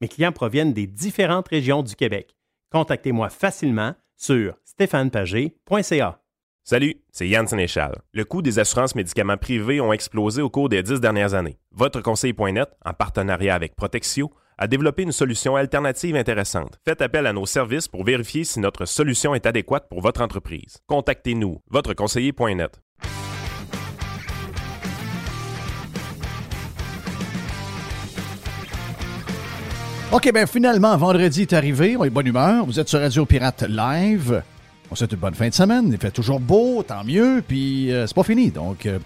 Mes clients proviennent des différentes régions du Québec. Contactez-moi facilement sur stéphanepagé.ca. Salut, c'est Yann Sénéchal. Le coût des assurances médicaments privés ont explosé au cours des dix dernières années. Votre conseil.net, en partenariat avec Protexio, a développé une solution alternative intéressante. Faites appel à nos services pour vérifier si notre solution est adéquate pour votre entreprise. Contactez-nous, votreconseiller.net. OK, bien finalement, vendredi est arrivé. On est bonne humeur. Vous êtes sur Radio Pirate Live. On souhaite une bonne fin de semaine. Il fait toujours beau, tant mieux. Puis euh, c'est pas fini. Donc, euh,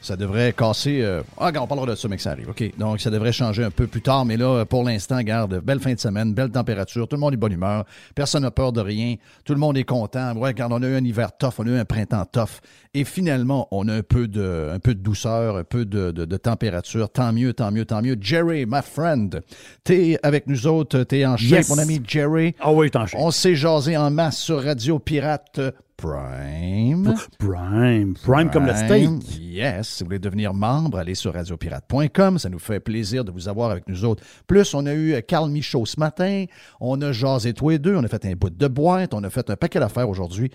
ça devrait casser. Euh, Ah, on parlera de ça, mais que ça arrive. OK. Donc, ça devrait changer un peu plus tard. Mais là, pour l'instant, garde, belle fin de semaine, belle température. Tout le monde est de bonne humeur. Personne n'a peur de rien. Tout le monde est content. Ouais, regarde, on a eu un hiver tough. On a eu un printemps tough. Et finalement, on a un peu de, un peu de douceur, un peu de, de, de température. Tant mieux, tant mieux, tant mieux. Jerry, my friend, t'es avec nous autres. T'es en Yes. mon ami Jerry. Ah oui, t'en shape. On s'est jasé en masse sur Radio Pirate Prime. Prime. Prime comme le steak. Yes. Si vous voulez devenir membre, allez sur radiopirate.com. Ça nous fait plaisir de vous avoir avec nous autres. Plus, on a eu euh, Carl Michaud ce matin. On a jasé tous les deux. On a fait un bout de boîte. On a fait un paquet d'affaires aujourd'hui.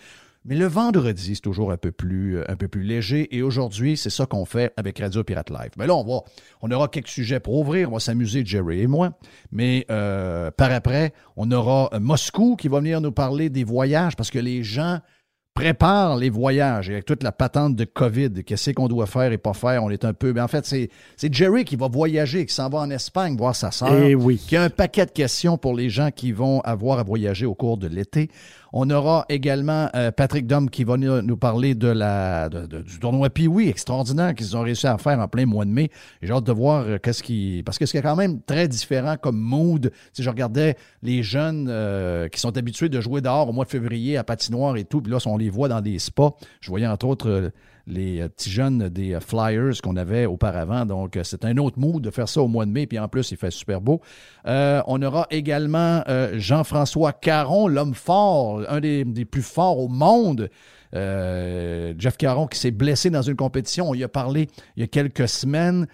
Mais le vendredi, c'est toujours un peu plus, euh, un peu plus léger. Et aujourd'hui, c'est ça qu'on fait avec Radio Pirate Live. Mais là, on va, on aura quelques sujets pour ouvrir. On va s'amuser, Jerry et moi. Mais euh, par après, on aura Moscou qui va venir nous parler des voyages parce que les gens prépare les voyages et avec toute la patente de COVID, qu'est-ce qu'on doit faire et pas faire, on est un peu. Mais en fait, c'est c'est Jerry qui va voyager, qui s'en va en Espagne voir sa sœur. Eh oui. Qui a un paquet de questions pour les gens qui vont avoir à voyager au cours de l'été. On aura également euh, Patrick Dom qui va nous parler de la, du tournoi Pee-Wee extraordinaire qu'ils ont réussi à faire en plein mois de mai. J'ai hâte de voir euh, qu'est-ce qui. Parce que c'est quand même très différent comme mood. Si je regardais les jeunes euh, qui sont habitués de jouer dehors au mois de février à patinoire et tout, puis là, on les voit dans des spas. Je voyais entre autres les euh, petits jeunes des euh, Flyers qu'on avait auparavant. Donc, euh, c'est un autre mood de faire ça au mois de mai, puis en plus, il fait super beau. On aura également Jean-François Caron, l'homme fort, un des, plus forts au monde. Jeff Caron qui s'est blessé dans une compétition. On y a parlé il y a quelques semaines.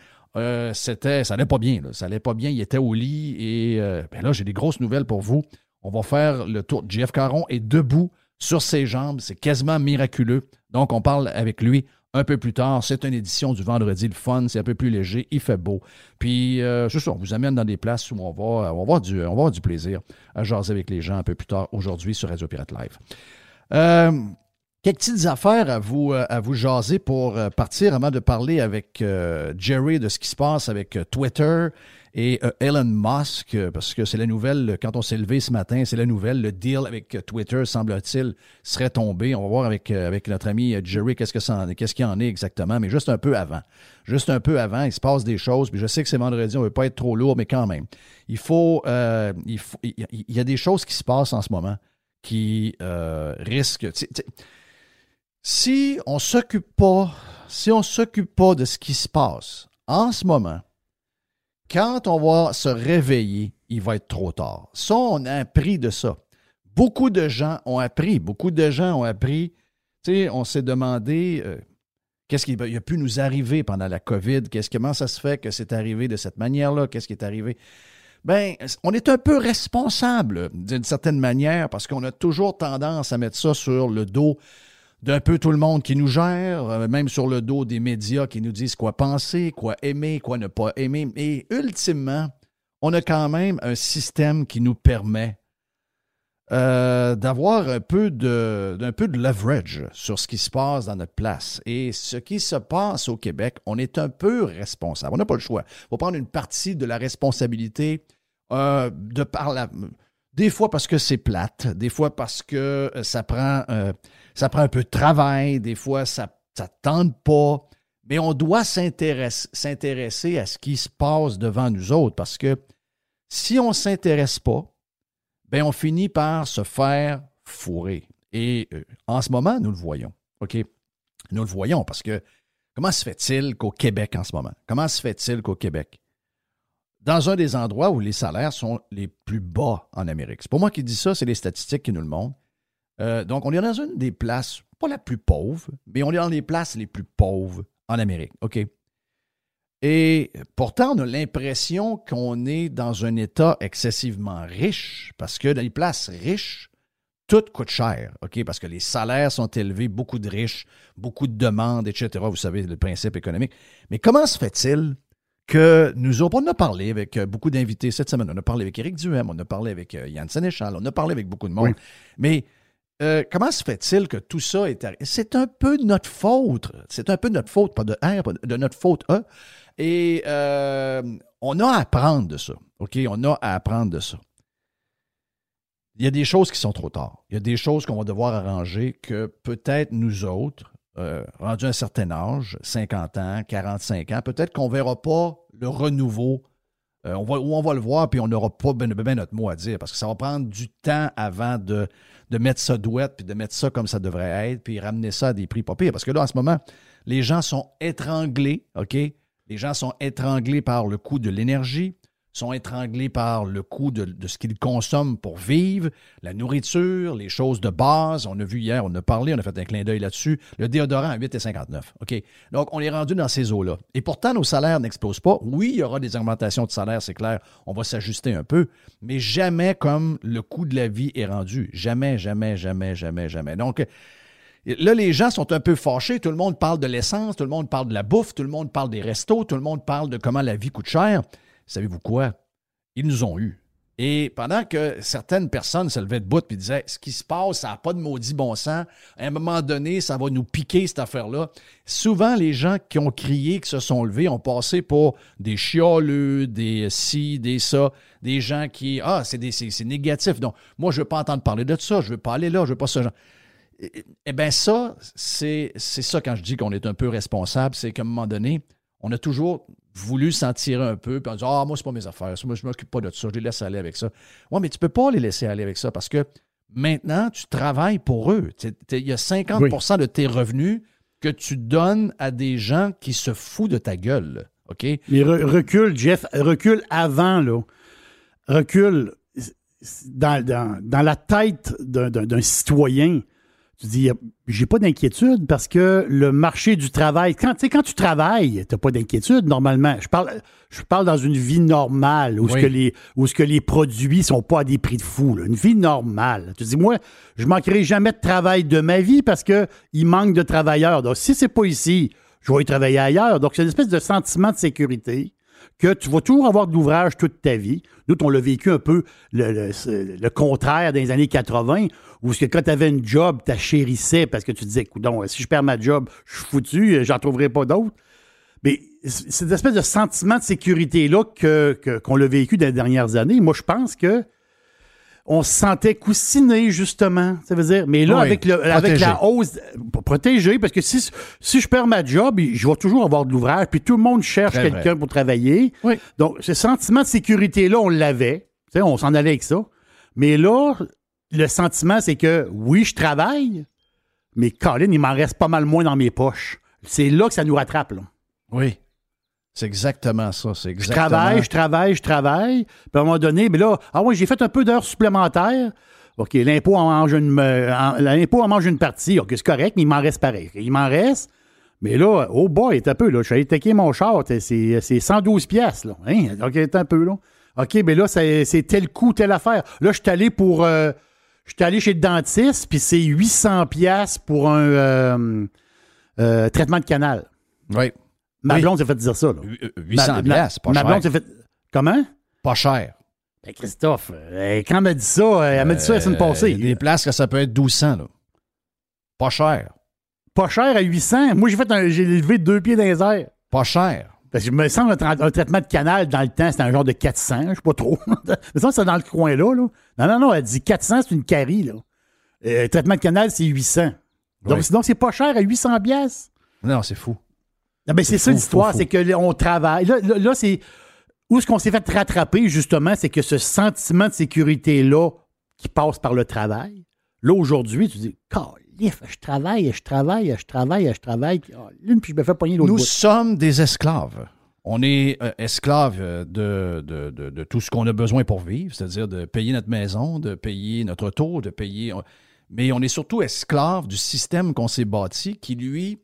C'était, ça allait pas bien. Ça allait pas bien. Il était au lit. Et ben là, j'ai des grosses nouvelles pour vous. On va faire le tour. Jeff Caron est debout sur ses jambes. C'est quasiment miraculeux. Donc, on parle avec lui un peu plus tard. C'est une édition du vendredi, le fun. C'est un peu plus léger. Il fait beau. Puis, euh, c'est. On vous amène dans des places où on va, on va, avoir du, plaisir à jaser avec les gens un peu plus tard aujourd'hui sur Radio Pirate Live. Euh, Quelques petites affaires à vous, euh, jaser pour euh, partir avant de parler avec Jerry de ce qui se passe avec Twitter et euh, Elon Musk, euh, parce que c'est la nouvelle, euh, quand on s'est levé ce matin, c'est la nouvelle, le deal avec euh, Twitter, semble-t-il, serait tombé. On va voir avec, avec notre ami Jerry qu'est-ce que ça en est, qu'est-ce qu'il en est exactement, mais juste un peu avant. Juste un peu avant, il se passe des choses, puis je sais que c'est vendredi, on ne veut pas être trop lourd, mais quand même. Il faut, il, faut il, y a- des choses qui se passent en ce moment qui risquent. si on s'occupe pas, si on s'occupe pas de ce qui se passe en ce moment, quand on va se réveiller, il va être trop tard. Ça, on a appris de ça. Beaucoup de gens ont appris, beaucoup de gens ont appris. Tu sais, on s'est demandé euh, Qu'est-ce qui a pu nous arriver pendant la COVID? Qu'est-ce, comment ça se fait que c'est arrivé de cette manière-là? Qu'est-ce qui est arrivé? Ben, on est un peu responsable d'une certaine manière parce qu'on a toujours tendance à mettre ça sur le dos d'un peu tout le monde qui nous gère, euh, même sur le dos des médias qui nous disent quoi penser, quoi aimer, quoi ne pas aimer. Et ultimement, on a quand même un système qui nous permet euh, d'avoir un peu de, peu de leverage sur ce qui se passe dans notre place. Et ce qui se passe au Québec, on est un peu responsable. On n'a pas le choix. Il faut prendre une partie de la responsabilité euh, de par la. Des fois parce que c'est plate, des fois parce que euh, ça prend, ça prend un peu de travail, des fois ça ne tente pas. Mais on doit s'intéresser à ce qui se passe devant nous autres parce que si on ne s'intéresse pas, ben on finit par se faire fourrer. Et euh, en ce moment, nous le voyons. Nous le voyons parce que comment se fait-il qu'au Québec en ce moment? Comment se fait-il qu'au Québec? Dans un des endroits où les salaires sont les plus bas en Amérique. C'est pour moi qui dis ça, c'est les statistiques qui nous le montrent. Euh, donc, on est dans une des places, pas la plus pauvre, mais on est dans les places les plus pauvres en Amérique. OK? Et pourtant, on a l'impression qu'on est dans un État excessivement riche, parce que dans les places riches, tout coûte cher, OK? Parce que les salaires sont élevés, beaucoup de riches, beaucoup de demandes, etc. Vous savez, le principe économique. Mais comment se fait-il que nous autres, on a parlé avec euh, beaucoup d'invités cette semaine, on a parlé avec Éric Duhem, on a parlé avec euh, Yann Sénéchal, on a parlé avec beaucoup de monde. Mais euh, comment se fait-il que tout ça est arrivé? C'est un peu notre faute. C'est un peu notre faute, pas de R, pas de notre faute A. Et euh, on a à apprendre de ça. OK? On a à apprendre de ça. Il y a des choses qui sont trop tard. Il y a des choses qu'on va devoir arranger que peut-être nous autres, euh, rendus à un certain âge, 50 ans, 45 ans, peut-être qu'on ne verra pas le renouveau. Euh, on va, ou on va le voir, puis on n'aura pas bien ben notre mot à dire, parce que ça va prendre du temps avant de, de mettre ça douette, puis de mettre ça comme ça devrait être, puis ramener ça à des prix pas pires. Parce que là, en ce moment, les gens sont étranglés, OK? Les gens sont étranglés par le coût de l'énergie, sont étranglés par le coût de, ce qu'ils consomment pour vivre, la nourriture, les choses de base. On a vu hier, on a parlé, on a fait un clin d'œil là-dessus. Le déodorant à 8,59. OK? Donc, on est rendu dans ces eaux-là. Et pourtant, nos salaires n'explosent pas. Oui, il y aura des augmentations de salaire, c'est clair. On va s'ajuster un peu, mais jamais comme le coût de la vie est rendu. Jamais, jamais, jamais, jamais, jamais. Donc, Là, les gens sont un peu fâchés. Tout le monde parle de l'essence, tout le monde parle de la bouffe, tout le monde parle des restos, tout le monde parle de comment la vie coûte cher. Savez-vous quoi? Ils nous ont eus. Et pendant que certaines personnes se levaient de bout et disaient Ce qui se passe, ça n'a pas de maudit bon sens, à un moment donné, ça va nous piquer cette affaire-là. Souvent, les gens qui ont crié, qui se sont levés, ont passé pour des chioleux, des ci, des ça, des gens qui Ah, c'est négatif. Donc, moi, je ne veux pas entendre parler de ça, je ne veux pas aller là, je ne veux pas ce genre. Eh bien, ça, c'est ça quand je dis qu'on est un peu responsable, c'est qu'à un moment donné, on a toujours voulu s'en tirer un peu, puis on dit Ah, moi, c'est pas mes affaires, moi, je ne m'occupe pas de ça, je les laisse aller avec ça. Oui, mais tu ne peux pas les laisser aller avec ça parce que maintenant, tu travailles pour eux. Il y a 50% de tes revenus que tu donnes à des gens qui se foutent de ta gueule. OK? Mais recule, Jeff, recule avant, là. Recule dans, dans la tête d'un citoyen tu dis, j'ai pas d'inquiétude parce que le marché du travail, quand, quand tu travailles, tu n'as pas d'inquiétude normalement. Je parle, je parle dans une vie normale où, ce que les, où ce que les produits sont pas à des prix de fou. Une vie normale. Tu dis, moi, je manquerai jamais de travail de ma vie parce qu'il manque de travailleurs. Donc, si c'est pas ici, je vais y travailler ailleurs. Donc, c'est une espèce de sentiment de sécurité que tu vas toujours avoir de l'ouvrage toute ta vie. Nous, on l'a vécu un peu le, contraire dans les années 80, où que quand tu avais une job, tu chérissais parce que tu disais, écoute, si je perds ma job, je suis foutu, j'en trouverai pas d'autres. Mais cette espèce de sentiment de sécurité-là que, qu'on l'a vécu dans les dernières années, moi, je pense que on se sentait coussiné, justement. Ça veut dire, mais là, avec, le, avec la hausse, protéger, parce que si, si je perds ma job, je vais toujours avoir de l'ouvrage, puis tout le monde cherche quelqu'un pour travailler. Donc, ce sentiment de sécurité-là, on l'avait. On s'en allait avec ça. Mais là, le sentiment, c'est que oui, je travaille, mais Colin, il m'en reste pas mal moins dans mes poches. C'est là que ça nous rattrape. Là. Oui. C'est exactement ça. C'est exactement... Je travaille, je travaille, je travaille. Puis à un moment donné, mais là, ah oui, j'ai fait un peu d'heures supplémentaires. OK, l'impôt en mange une, l'impôt en mange une partie. OK, c'est correct, mais il m'en reste pareil. Il m'en reste. Mais là, oh boy, est un peu, là. Je suis allé taquer mon char, c'est 112 pièces là. Hein? OK, est un peu, là. OK, mais là, c'est tel coup, telle affaire. Là, je suis allé pour... Euh, je suis allé chez le dentiste, puis c'est 800 pièces pour un euh, euh, traitement de canal. Oui. Ma blonde s'est fait dire ça. Là. 800 pièces, pas cher. Ma blonde s'est fait... Comment? Pas cher. Ben, Christophe, quand elle m'a dit ça, elle m'a dit ça la semaine passée. Des places que ça peut être 1200, là. Pas cher. Pas cher à 800. Moi, j'ai fait un, j'ai levé deux pieds dans les airs. Pas cher. Parce que je me sens un, traitement de canal dans le temps, c'était un genre de 400, je sais pas trop. me sens c'est dans le coin-là. Là. Non, non, non, elle dit 400, c'est une carie. Là. Euh, traitement de canal, c'est 800. Donc, donc c'est pas cher à 800 pièces. Non, c'est fou. Non, mais c'est ça l'histoire, c'est que on travaille. Là, là, c'est où est-ce qu'on s'est fait rattraper, justement, c'est que ce sentiment de sécurité-là qui passe par le travail, là, aujourd'hui, tu dis, je travaille, je travaille, je travaille, je travaille, puis, je me fais pogner l'autre Nous sommes des esclaves. On est euh, esclaves de, de, tout ce qu'on a besoin pour vivre, c'est-à-dire de payer notre maison, de payer notre auto, de payer. Mais on est surtout esclaves du système qu'on s'est bâti qui, lui,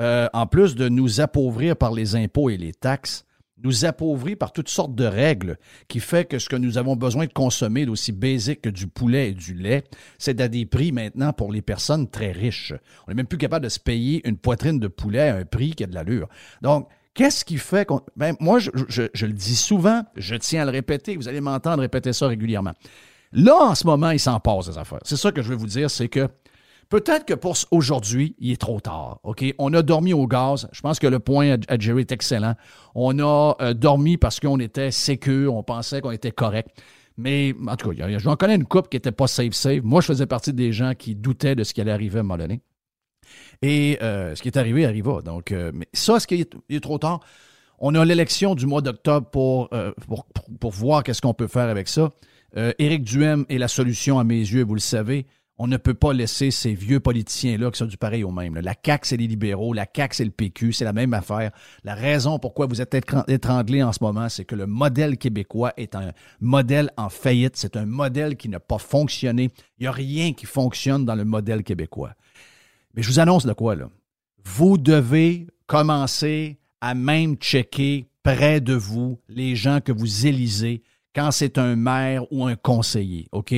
euh, en plus de nous appauvrir par les impôts et les taxes, nous appauvrit par toutes sortes de règles qui fait que ce que nous avons besoin de consommer d'aussi basique que du poulet et du lait, c'est à des prix maintenant pour les personnes très riches. On n'est même plus capable de se payer une poitrine de poulet à un prix qui a de l'allure. Donc, Qu'est-ce qui fait qu'on. Ben, moi, je, le dis souvent, je tiens à le répéter, vous allez m'entendre répéter ça régulièrement. Là, en ce moment, il s'en passe des affaires. C'est ça que je veux vous dire, c'est que Peut-être que pour aujourd'hui, il est trop tard. OK? On a dormi au gaz. Je pense que le point à Jerry est excellent. On a euh, dormi parce qu'on était sécure, on pensait qu'on était correct. Mais en tout cas, j'en connais une coupe qui n'était pas safe-safe. Moi, je faisais partie des gens qui doutaient de ce qui allait arriver à un. Et euh, ce qui est arrivé arriva. Donc, euh, mais ça, est-ce qu'il est, trop tard? On a l'élection du mois d'octobre pour, pour, pour, voir qu'est-ce qu'on peut faire avec ça. Éric Duhem est la solution à mes yeux, vous le savez on ne peut pas laisser ces vieux politiciens-là qui sont du pareil au même. La CAQ, c'est les libéraux, la CAQ, c'est le PQ, c'est la même affaire. La raison pourquoi vous êtes étranglés en ce moment, c'est que le modèle québécois est un modèle en faillite, c'est un modèle qui n'a pas fonctionné. Il n'y a rien qui fonctionne dans le modèle québécois. Mais je vous annonce de quoi, là. Vous devez commencer à même checker près de vous les gens que vous élisez quand c'est un maire ou un conseiller, OK?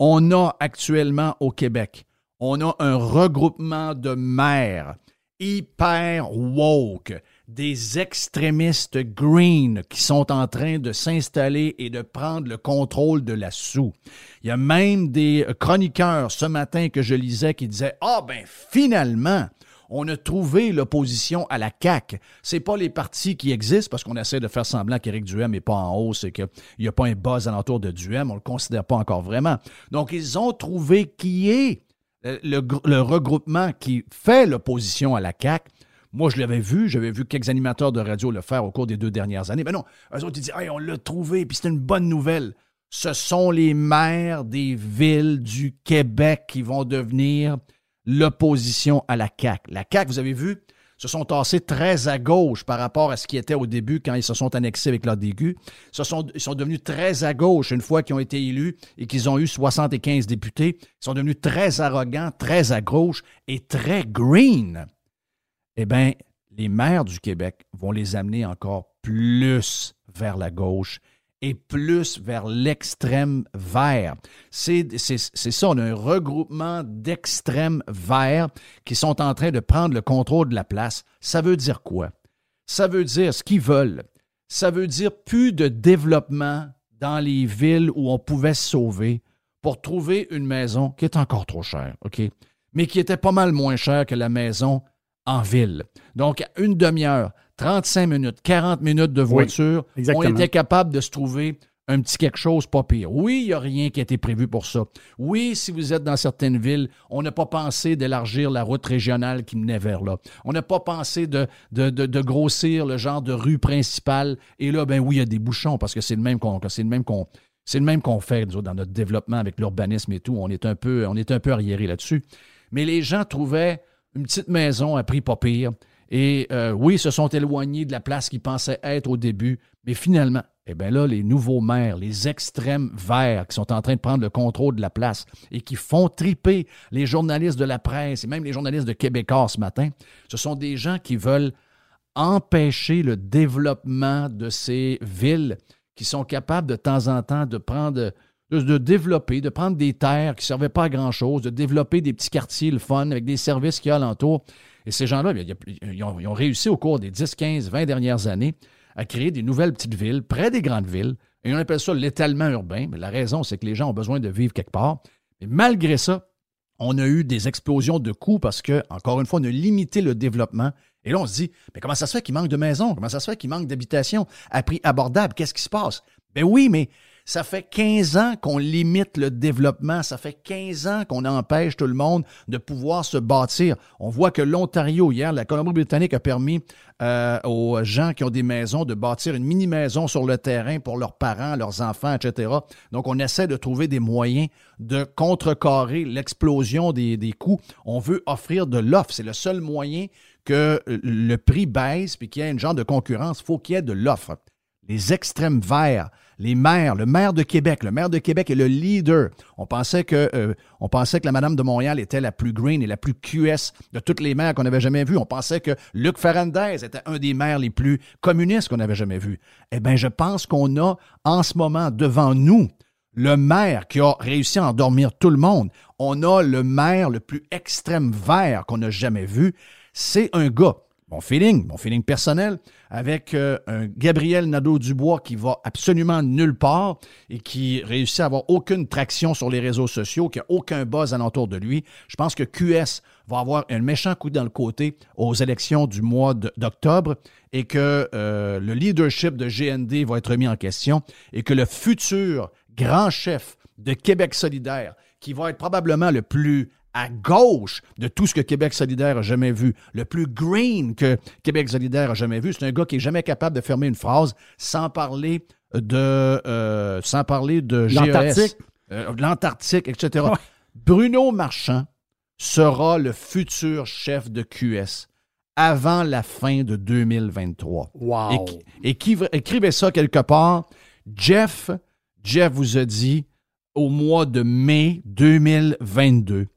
On a actuellement au Québec, on a un regroupement de maires hyper woke, des extrémistes green qui sont en train de s'installer et de prendre le contrôle de la sous. Il y a même des chroniqueurs ce matin que je lisais qui disaient Ah ben finalement, on a trouvé l'opposition à la CAQ. C'est pas les partis qui existent parce qu'on essaie de faire semblant qu'Éric Duhem n'est pas en hausse et qu'il n'y a pas un buzz alentour de Duhem. On le considère pas encore vraiment. Donc, ils ont trouvé qui est le, regroupement qui fait l'opposition à la CAQ. Moi, je l'avais vu, j'avais vu quelques animateurs de radio le faire au cours des deux dernières années. Mais non, eux autres, ils disent hey, on l'a trouvé, puis c'est une bonne nouvelle. Ce sont les maires des villes du Québec qui vont devenir l'opposition à la CAQ. La CAQ, vous avez vu, se sont tassés très à gauche par rapport à ce qui était au début quand ils se sont annexés avec l'ADQ. Ils sont, ils sont devenus très à gauche une fois qu'ils ont été élus et qu'ils ont eu 75 députés. Ils sont devenus très arrogants, très à gauche et très green. Eh bien, les maires du Québec vont les amener encore plus vers la gauche et plus vers l'extrême vert. C'est ça, on a un regroupement d'extrêmes verts qui sont en train de prendre le contrôle de la place. Ça veut dire quoi? Ça veut dire ce qu'ils veulent. Ça veut dire plus de développement dans les villes où on pouvait se sauver pour trouver une maison qui est encore trop chère, OK? Mais qui était pas mal moins chère que la maison en ville. Donc, une demi-heure, 35 minutes, 40 minutes de voiture, on était capable de se trouver un petit quelque chose pas pire. Oui, il n'y a rien qui a été prévu pour ça. Oui, si vous êtes dans certaines villes, on n'a pas pensé d'élargir la route régionale qui menait vers là. On n'a pas pensé de, de, grossir le genre de rue principale. Et là, ben oui, il y a des bouchons parce que c'est le même qu'on c'est le même qu'on c'est le même qu'on fait dans notre développement avec l'urbanisme et tout. On est un peu on est un peu arriéré là-dessus. Mais les gens trouvaient une petite maison à prix pas pire et euh, oui, se sont éloignés de la place qu'ils pensaient être au début, mais finalement, eh bien là, les nouveaux maires, les extrêmes verts qui sont en train de prendre le contrôle de la place et qui font triper les journalistes de la presse et même les journalistes de Québécois ce matin, ce sont des gens qui veulent empêcher le développement de ces villes qui sont capables de temps en temps de prendre, de, développer, de prendre des terres qui ne servaient pas à grand-chose, de développer des petits quartiers, le fun, avec des services qu'il y a alentour. Et ces gens-là, ils ont, réussi au cours des 10, 15, 20 dernières années à créer des nouvelles petites villes près des grandes villes. Et on appelle ça l'étalement urbain. Mais la raison, c'est que les gens ont besoin de vivre quelque part. Mais malgré ça, on a eu des explosions de coûts parce que, encore une fois, on a limité le développement. Et là, on se dit, mais comment ça se fait qu'il manque de maisons? Comment ça se fait qu'il manque d'habitation à prix abordable? Qu'est-ce qui se passe? Ben oui, mais ça fait 15 ans qu'on limite le développement. Ça fait 15 ans qu'on empêche tout le monde de pouvoir se bâtir. On voit que l'Ontario, hier, la Colombie-Britannique a permis euh, aux gens qui ont des maisons de bâtir une mini-maison sur le terrain pour leurs parents, leurs enfants, etc. Donc, on essaie de trouver des moyens de contrecarrer l'explosion des, des coûts. On veut offrir de l'offre. C'est le seul moyen que le prix baisse puis qu'il y ait une genre de concurrence. Il faut qu'il y ait de l'offre. Les extrêmes verts, les maires, le maire de Québec. Le maire de Québec est le leader. On pensait que, euh, on pensait que la Madame de Montréal était la plus green et la plus QS de toutes les maires qu'on avait jamais vues. On pensait que Luc Ferrandez était un des maires les plus communistes qu'on avait jamais vus. Eh bien, je pense qu'on a en ce moment devant nous le maire qui a réussi à endormir tout le monde. On a le maire le plus extrême vert qu'on a jamais vu. C'est un gars mon feeling, mon feeling personnel, avec euh, un Gabriel Nadeau-Dubois qui va absolument nulle part et qui réussit à avoir aucune traction sur les réseaux sociaux, qui a aucun buzz alentour de lui. Je pense que QS va avoir un méchant coup dans le côté aux élections du mois d'octobre et que euh, le leadership de GND va être mis en question et que le futur grand chef de Québec solidaire, qui va être probablement le plus à gauche de tout ce que Québec solidaire a jamais vu, le plus green que Québec solidaire a jamais vu. C'est un gars qui est jamais capable de fermer une phrase sans parler de, euh, sans parler de e l'Antarctique, euh, l'Antarctique, etc. Bruno Marchand sera le futur chef de QS avant la fin de 2023. Wow. Et, qui, écrivez ça quelque part. Jeff, Jeff vous a dit au mois de mai 2022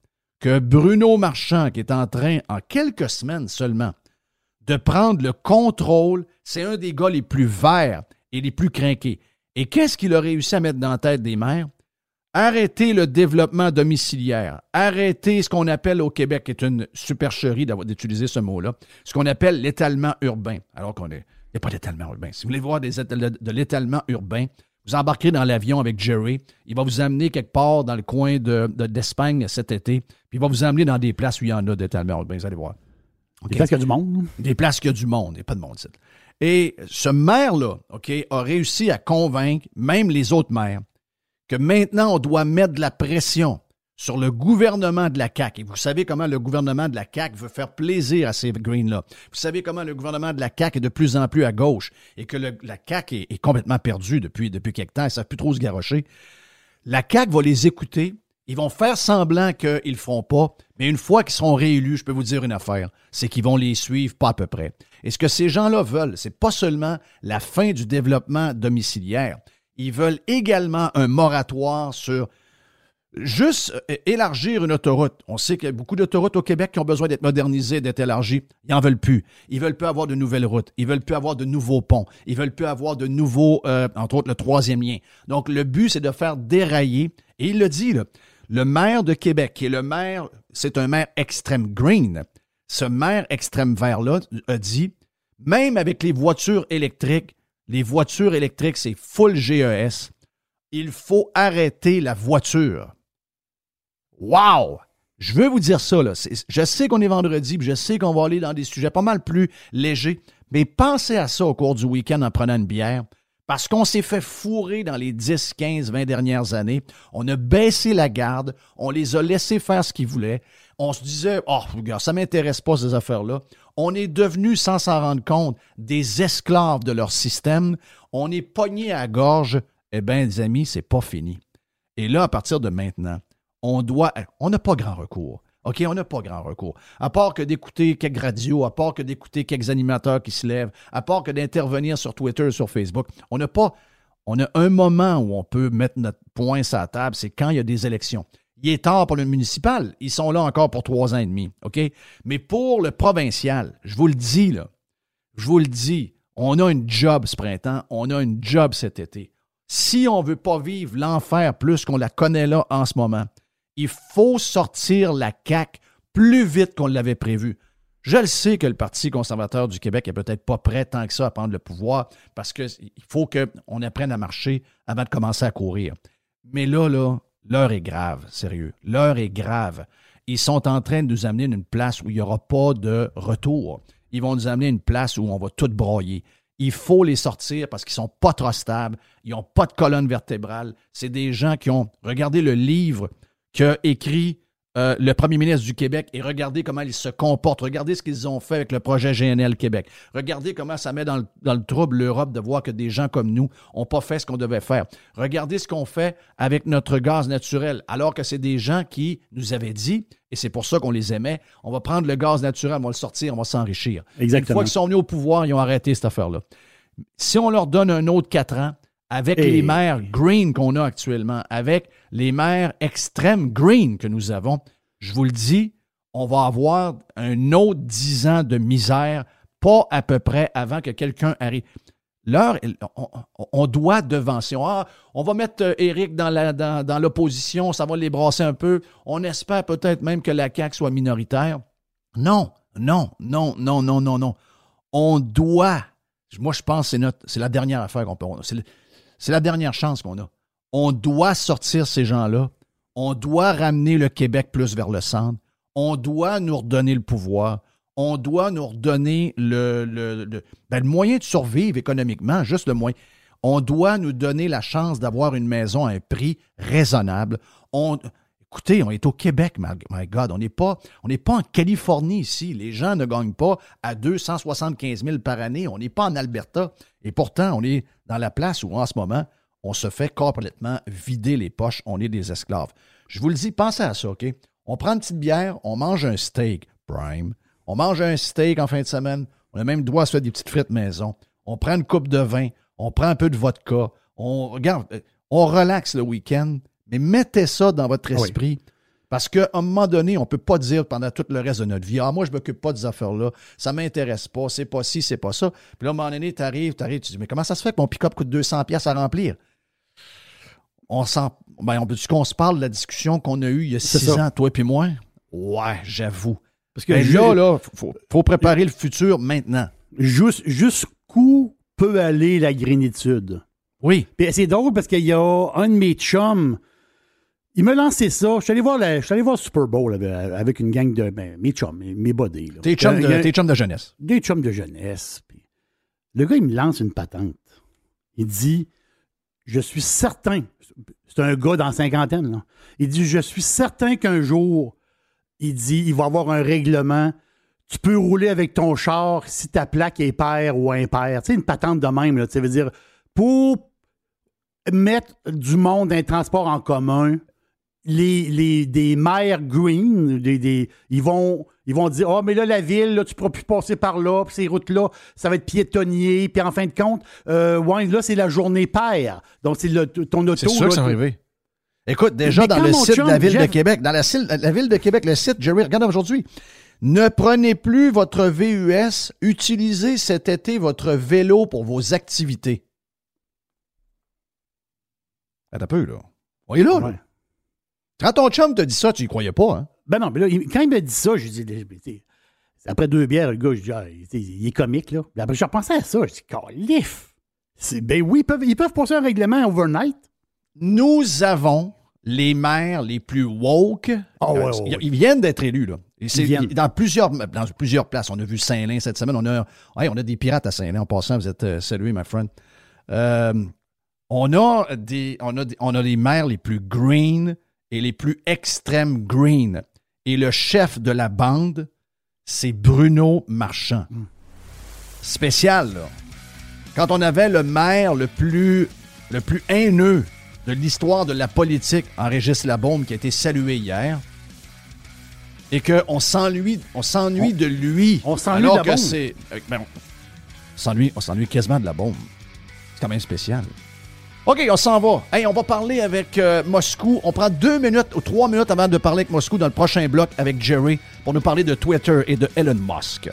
que Bruno Marchand, qui est en train, en quelques semaines seulement, de prendre le contrôle, c'est un des gars les plus verts et les plus craqués. Et qu'est-ce qu'il a réussi à mettre dans la tête des maires? Arrêter le développement domiciliaire. Arrêter ce qu'on appelle au Québec, qui est une supercherie d'utiliser ce mot-là, ce qu'on appelle l'étalement urbain. Alors qu'on est. N'y a pas d'étalement urbain. Si vous voulez voir de l'étalement urbain, vous embarquez dans l'avion avec Jerry. Il va vous amener quelque part dans le coin d'Espagne de, cet été. Puis il va vous amener dans des places où il y en a d'étalement Vous allez voir. Des places qui a du monde. Des places qui a du monde. Il n'y a pas de monde. Et ce maire-là, OK, a réussi à convaincre même les autres maires que maintenant, on doit mettre de la pression sur le gouvernement de la CAQ. Et vous savez comment le gouvernement de la CAQ veut faire plaisir à ces Greens-là. Vous savez comment le gouvernement de la CAQ est de plus en plus à gauche et que la CAQ est, complètement perdue depuis, depuis quelque temps. Ils ne savent plus trop se garrocher. La CAQ va les écouter. Ils vont faire semblant qu'ils ne le feront pas. Mais une fois qu'ils seront réélus, je peux vous dire une affaire, c'est qu'ils vont les suivre pas à peu près. Et ce que ces gens-là veulent, c'est pas seulement la fin du développement domiciliaire. Ils veulent également un moratoire sur Juste euh, élargir une autoroute. On sait qu'il y a beaucoup d'autoroutes au Québec qui ont besoin d'être modernisées, d'être élargies. Ils n'en veulent plus. Ils veulent plus avoir de nouvelles routes. Ils veulent plus avoir de nouveaux ponts. Ils veulent plus avoir de nouveaux, euh, entre autres, le troisième lien. Donc, le but, c'est de faire dérailler. Et il le dit, le maire de Québec, qui est le maire, c'est un maire extrême green. Ce maire extrême vert-là a dit, même avec les voitures électriques, les voitures électriques, c'est full GES. Il faut arrêter la voiture. Wow! Je veux vous dire ça, là. Je sais qu'on est vendredi, je sais qu'on va aller dans des sujets pas mal plus légers, mais pensez à ça au cours du week-end en prenant une bière. Parce qu'on s'est fait fourrer dans les 10, 15, 20 dernières années. On a baissé la garde. On les a laissés faire ce qu'ils voulaient. On se disait, oh, regarde, ça m'intéresse pas ces affaires-là. On est devenus, sans s'en rendre compte, des esclaves de leur système. On est pognés à gorge. Eh bien, les amis, c'est pas fini. Et là, à partir de maintenant, on doit. On n'a pas grand recours. OK, on n'a pas grand recours. À part que d'écouter quelques radios, à part que d'écouter quelques animateurs qui se lèvent, à part que d'intervenir sur Twitter, sur Facebook, on n'a pas, On a un moment où on peut mettre notre point sur la table, c'est quand il y a des élections. Il est tard pour le municipal. Ils sont là encore pour trois ans et demi. OK? Mais pour le provincial, je vous le dis, là, je vous le dis, on a une job ce printemps, on a une job cet été. Si on ne veut pas vivre l'enfer plus qu'on la connaît là en ce moment, il faut sortir la CAQ plus vite qu'on l'avait prévu. Je le sais que le Parti conservateur du Québec est peut-être pas prêt tant que ça à prendre le pouvoir parce qu'il faut qu'on apprenne à marcher avant de commencer à courir. Mais là, là, l'heure est grave, sérieux. L'heure est grave. Ils sont en train de nous amener une place où il n'y aura pas de retour. Ils vont nous amener une place où on va tout broyer. Il faut les sortir parce qu'ils ne sont pas trop stables. Ils n'ont pas de colonne vertébrale. C'est des gens qui ont regardé le livre qu'a écrit euh, le premier ministre du Québec et regardez comment ils se comportent. Regardez ce qu'ils ont fait avec le projet GNL Québec. Regardez comment ça met dans le, trouble l'Europe de voir que des gens comme nous n'ont pas fait ce qu'on devait faire. Regardez ce qu'on fait avec notre gaz naturel, alors que c'est des gens qui nous avaient dit, et c'est pour ça qu'on les aimait, on va prendre le gaz naturel, on va le sortir, on va s'enrichir. Exactement. Une fois qu'ils sont venus au pouvoir, ils ont arrêté cette affaire-là. Si on leur donne un autre quatre ans, avec les maires green qu'on a actuellement, avec les maires extrêmes green que nous avons, je vous le dis, on va avoir un autre dix ans de misère, pas à peu près avant que quelqu'un arrive. L'heure, on, doit devancer. Ah, on va mettre euh, Éric dans, l'opposition, ça va les brasser un peu. On espère peut-être même que la CAQ soit minoritaire. Non, non, non, non, non, non, non. On doit, moi je pense que c'est la dernière affaire qu'on peut. C'est la dernière chance qu'on a. On doit sortir ces gens-là. On doit ramener le Québec plus vers le centre. On doit nous redonner le pouvoir. On doit nous redonner le, le, ben, moyen de survivre économiquement, juste le moyen. On doit nous donner la chance d'avoir une maison à un prix raisonnable. On, écoutez, on est au Québec, my, God. On n'est pas, en Californie ici. Les gens ne gagnent pas à 275 000 par année. On n'est pas en Alberta. Et pourtant, on est dans la place où en ce moment, on se fait complètement vider les poches, on est des esclaves. Je vous le dis, pensez à ça, OK? On prend une petite bière, on mange un steak, prime. On mange un steak en fin de semaine, on a même droit à se faire des petites frites maison. On prend une coupe de vin, on prend un peu de vodka, on regarde, euh, on relaxe le week-end, mais mettez ça dans votre esprit. Parce qu'à un moment donné, on ne peut pas dire pendant tout le reste de notre vie Ah, moi, je ne m'occupe pas des affaires-là, ça ne m'intéresse pas, c'est pas ci, c'est pas ça. Puis là, à un moment donné, tu arrives, tu arrives, tu dis Mais comment ça se fait que mon pick-up coûte 200$ à remplir On sent. Ben, on qu'on se parle de la discussion qu'on a eue il y a six ans, toi et moi? Ouais, j'avoue. Parce que là, là, faut, faut préparer le futur maintenant. Juste, jusqu'où peut aller la grénitude? Oui. Puis c'est drôle parce qu'il y a un de mes chums il m'a lancé ça. Je suis allé voir, je suis allé voir Super Bowl avec, une gang de ben, mes chums, mes, mes buddies. Tes chums, de, chums de jeunesse. Des chums de jeunesse. le gars, il me lance une patente. Il dit Je suis certain, c'est un gars dans la cinquantaine, là. Il dit Je suis certain qu'un jour, il dit il va avoir un règlement. Tu peux rouler avec ton char si ta plaque est paire ou impaire. Tu sais, une patente de même, là. Ça veut dire pour mettre du monde dans les transports en commun, les, les, des maires green, des, ils, vont, ils vont dire Oh, mais là, la ville, là, tu ne pourras plus passer par là, puis ces routes-là, ça va être piétonnier, puis en fin de compte, euh, ouais, là, c'est la journée paire. Donc, c'est ton auto. C'est sûr que ça va Écoute, déjà dans le site de la Ville de Québec, dans la, la, Ville de Québec, le site, Jerry, regarde aujourd'hui. Ne prenez plus votre VUS, utilisez cet été votre vélo pour vos activités. Attends un peu, là. Voyez là, là. Quand ton chum te dit ça, tu y croyais pas, hein? Ben non, mais là, quand il m'a dit ça, je dis, après deux bières, le gars, je dis, ah, il est comique, là. après, je repensais à ça, je dis, calif! Ben oui, ils peuvent, ils peuvent passer un règlement overnight. Nous avons les maires les plus woke. Oh, ouais, ouais, ils, viennent d'être élus, là. dans, plusieurs, dans plusieurs places. On a vu Saint-Lin cette semaine. On a, on a des pirates à Saint-Lin. En passant, vous êtes euh, salués, my friend. Euh, on, a des, on, a on a les maires les plus green et les plus extrêmes green. Et le chef de la bande, c'est Bruno Marchand. Hmm. Spécial, là. Quand on avait le maire le plus, le plus haineux de l'histoire de la politique en Régis Labombe qui a été salué hier, et qu'on s'ennuie, on s'ennuie de lui. On s'ennuie de la bombe. Euh, ben, on s'ennuie quasiment de la bombe. C'est quand même spécial. OK, on s'en va. Hey, on va parler avec euh, Moscou. On prend deux minutes ou trois minutes avant de parler avec Moscou dans le prochain bloc avec Jerry pour nous parler de Twitter et de Elon Musk.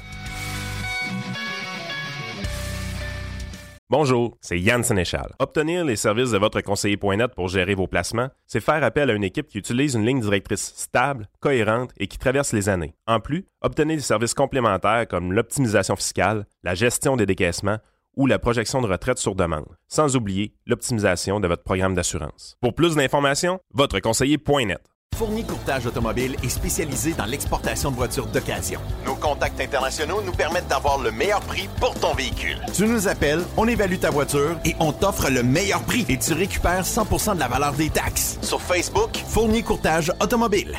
Bonjour, c'est Yann Sénéchal. Obtenir les services de votre conseiller.net pour gérer vos placements, c'est faire appel à une équipe qui utilise une ligne directrice stable, cohérente et qui traverse les années. En plus, obtenez des services complémentaires comme l'optimisation fiscale, la gestion des décaissements ou la projection de retraite sur demande, sans oublier l'optimisation de votre programme d'assurance. Pour plus d'informations, votre conseiller.net. Fournier Courtage Automobile est spécialisé dans l'exportation de voitures d'occasion. Nos contacts internationaux nous permettent d'avoir le meilleur prix pour ton véhicule. Tu nous appelles, on évalue ta voiture et on t'offre le meilleur prix et tu récupères 100% de la valeur des taxes. Sur Facebook, Fournier Courtage Automobile.